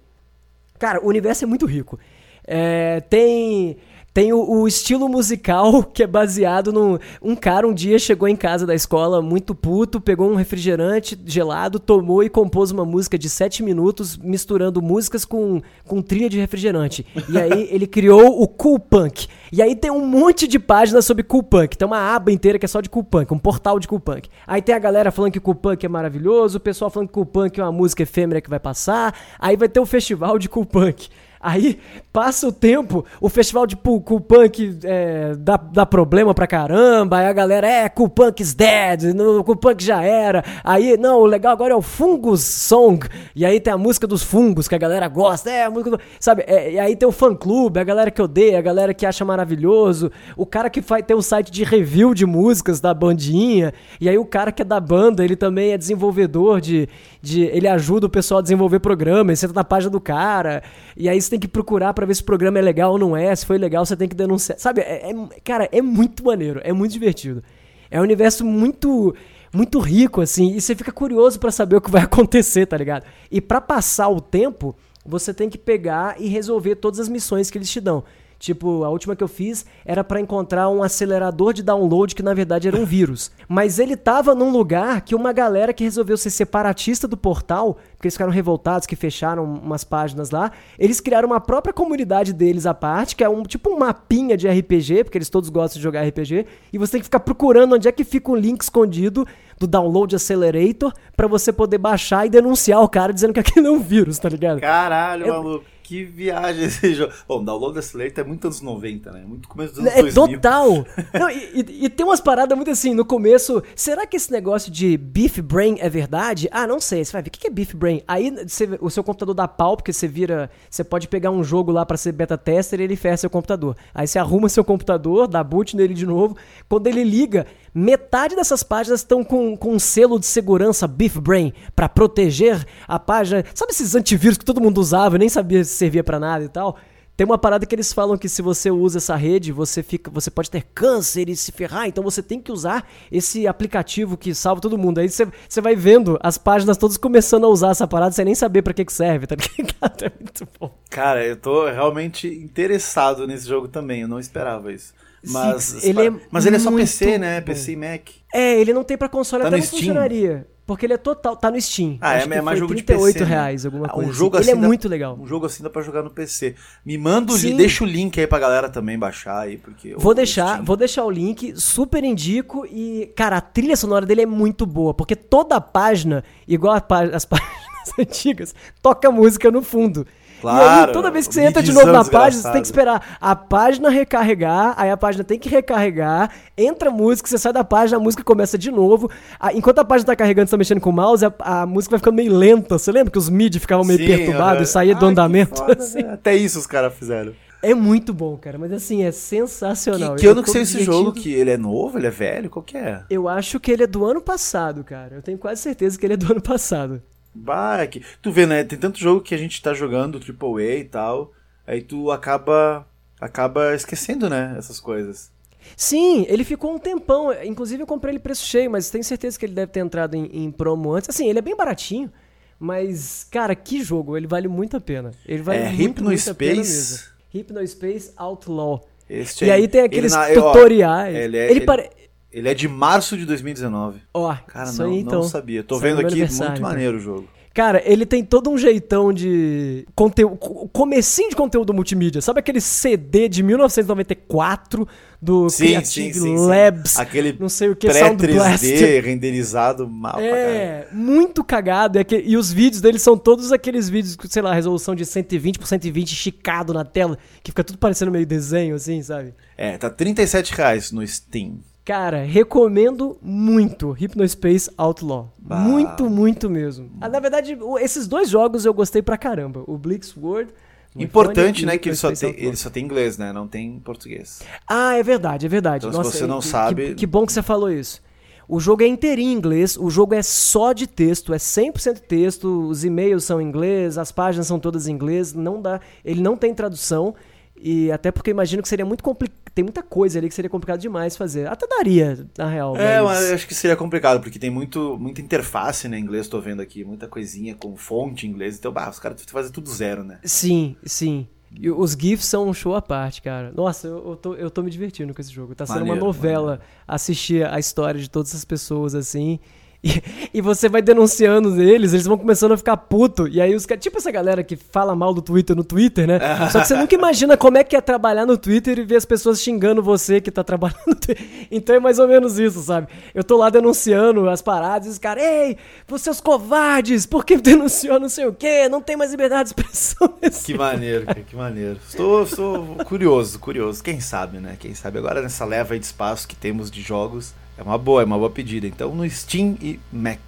Cara, o universo é muito rico. É, tem tem o, o, estilo musical que é baseado no. Um cara um dia chegou em casa da escola muito puto, pegou um refrigerante gelado, tomou e compôs uma música de 7 minutos, misturando músicas com, com trilha de refrigerante. E aí ele criou o Cool Punk. E aí tem um monte de páginas sobre Cool Punk. Tem uma aba inteira que é só de Cool Punk, um portal de Cool Punk. Aí tem a galera falando que Cool Punk é maravilhoso, o pessoal falando que Cool Punk é uma música efêmera que vai passar. Aí vai ter o festival de Cool Punk. Aí passa o tempo, o festival de Cool Punk é, dá, dá problema pra caramba, aí a galera, é, Cool Punk is dead, no, Cool Punk já era. Aí, não, o legal agora é o Fungus Song, e aí tem a música dos fungos que a galera gosta, é a música do, Sabe, é, e aí tem o fã clube, a galera que odeia, a galera que acha maravilhoso, o cara que faz, tem um site de review de músicas da bandinha, e aí o cara que é da banda, ele também é desenvolvedor de, de ele ajuda o pessoal a desenvolver programa, ele senta na página do cara, e aí você tem que procurar para ver se o programa é legal ou não é. Se foi legal, você tem que denunciar. Sabe, é, é, cara, é muito maneiro, é muito divertido. É um universo muito muito rico assim, e você fica curioso para saber o que vai acontecer, tá ligado? E para passar o tempo, você tem que pegar e resolver todas as missões que eles te dão. Tipo, a última que eu fiz era para encontrar um acelerador de download que na verdade era um vírus. Mas ele tava num lugar que uma galera que resolveu ser separatista do portal, porque eles ficaram revoltados que fecharam umas páginas lá, eles criaram uma própria comunidade deles à parte, que é um tipo um mapinha de RPG, porque eles todos gostam de jogar RPG, e você tem que ficar procurando onde é que fica o link escondido do Download Accelerator para você poder baixar e denunciar o cara dizendo que aquilo é um vírus, tá ligado? Caralho, é, maluco. Que viagem esse jogo. Bom, Download Accelerator é muito anos 90, né? Muito começo dos anos é 2000. Total! Não, e, e, e, tem umas paradas muito assim, no começo, será que esse negócio de Beef Brain é verdade? Ah, não sei. Você vai ver, o que é Beef Brain? Aí você, o seu computador dá pau, porque você vira, você pode pegar um jogo lá para ser beta tester e ele fecha seu computador. Aí você arruma seu computador, dá boot nele de novo. Quando ele liga, Metade dessas páginas estão com, com um selo de segurança Beef Brain para proteger a página. Sabe esses antivírus que todo mundo usava e nem sabia se servia para nada e tal? Tem uma parada que eles falam que se você usa essa rede, você fica, você pode ter câncer e se ferrar, então você tem que usar esse aplicativo que salva todo mundo. Aí você, você vai vendo as páginas todas começando a usar essa parada sem nem saber para que que serve, tá ligado? É muito bom. Cara, eu tô realmente interessado nesse jogo também, eu não esperava isso. Mas ele é, mas ele é só PC, né? PC e Mac. É, ele não tem para console, tá até não Steam? funcionaria. Porque ele é total, tá no Steam. Ah, Acho é, é mais jogo 38 de PC. Né? reais, alguma ah, coisa. Um jogo assim. assim ele é muito legal. Um jogo assim dá pra jogar no PC. Me manda, o, deixa o link aí pra galera também baixar aí, porque Vou deixar, Steam... vou deixar o link, super indico e, cara, a trilha sonora dele é muito boa, porque toda a página, igual as páginas antigas, toca música no fundo. Claro, e aí, toda vez que você entra de novo na página, você tem que esperar a página recarregar, aí a página tem que recarregar, entra a música, você sai da página, a música começa de novo. enquanto a página tá carregando, você tá mexendo com o mouse, a, a música vai ficando meio lenta. Você lembra que os MIDI ficavam meio Sim, perturbados uh, e saía do andamento? Foda, assim. né? Até isso os caras fizeram. É muito bom, cara, mas assim, é sensacional. Que, que ano que saiu esse jogo? Que ele é novo, ele é velho? Qual que é? Eu acho que ele é do ano passado, cara. Eu tenho quase certeza que ele é do ano passado. Bah, que, tu vê, né? Tem tanto jogo que a gente tá jogando AAA e tal, aí tu acaba acaba esquecendo, né, essas coisas. Sim, ele ficou um tempão. Inclusive eu comprei ele preço cheio, mas tenho certeza que ele deve ter entrado em, em promo antes. Assim, ele é bem baratinho, mas, cara, que jogo. Ele vale muito a pena. Ele vale é, muito, muito Space... a pena mesmo. Hypnospace Outlaw. Este e aí, tem aqueles ele, tutoriais. Ó, ele, é, ele, ele, pare... Ele é de março de 2019. Ó, cara, não, aí, então. não sabia. Tô vendo aqui, muito então. maneiro o jogo. Cara, ele tem todo um jeitão de conteúdo, comecinho de conteúdo multimídia. Sabe aquele CD de 1994 do sim, Creative sim, sim, Labs? Sim. Aquele não sei o que pré 3D renderizado mal É, muito cagado. E, aquele, e, os vídeos dele são todos aqueles vídeos, sei lá, resolução de 120 por 120 esticado na tela, que fica tudo parecendo meio desenho assim, sabe? É, tá 37 reais no Steam. Cara, recomendo muito Hypnospace Outlaw. Bah. Muito, muito mesmo. Ah, na verdade, esses dois jogos eu gostei pra caramba. O Blix World. Importante, né, que ele só, tem, ele só tem inglês, né? Não tem português. Ah, é verdade, é verdade. Então, Nossa, se você não que, sabe. Que, que, bom que você falou isso. O jogo é inteirinho em inglês, o jogo é só de texto, é 100% texto, os e-mails são em inglês, as páginas são todas em inglês, não dá, ele não tem tradução. E até porque imagino que seria muito complicado. Tem muita coisa ali que seria complicado demais fazer. Até daria, na real. É, mas, mas acho que seria complicado, porque tem muito, muita interface né, em inglês, tô vendo aqui, muita coisinha com fonte em inglês. Então, bah, os caras fazem tudo zero, né? Sim, sim. E os GIFs são um show à parte, cara. Nossa, eu, eu, tô, eu tô me divertindo com esse jogo. Tá sendo maneiro, uma novela maneiro. assistir a história de todas essas pessoas assim. E, e, você vai denunciando eles, eles vão começando a ficar puto. E aí os caras. Tipo essa galera que fala mal do Twitter no Twitter, né? Só que você nunca imagina como é que é trabalhar no Twitter e ver as pessoas xingando você que tá trabalhando no Twitter. Então é mais ou menos isso, sabe? Eu tô lá denunciando as paradas e os caras, ei, vocês covardes, por que denunciou não sei o quê? Não tem mais liberdade de expressão. Que maneiro, cara, que maneiro. Estou, estou curioso, curioso. Quem sabe, né? Quem sabe agora nessa leva de espaço que temos de jogos é uma boa, é uma boa pedida. Então no Steam e Mac.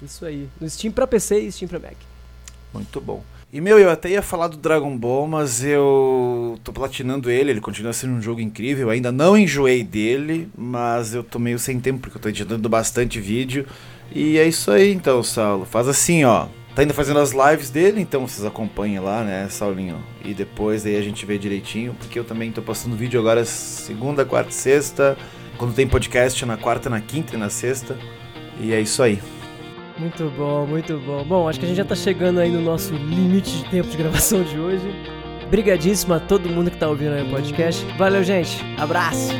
Isso aí. No Steam para PC e Steam para Mac. Muito bom. E meu, eu até ia falar do Dragon Ball, mas eu tô platinando ele, ele continua sendo um jogo incrível. Eu ainda não enjoei dele, mas eu tô meio sem tempo porque eu tô editando bastante vídeo. E é isso aí então, Saulo. Faz assim, ó. Tá ainda fazendo as lives dele, então vocês acompanhem lá, né, Saulinho? E depois aí a gente vê direitinho, porque eu também tô postando vídeo agora segunda, quarta e sexta. Quando tem podcast na quarta, na quinta e na sexta. E é isso aí. Muito bom, muito bom. Bom, acho que a gente já tá chegando aí no nosso limite de tempo de gravação de hoje. Obrigadíssimo a todo mundo que tá ouvindo aí o podcast. Valeu, gente. Abraço.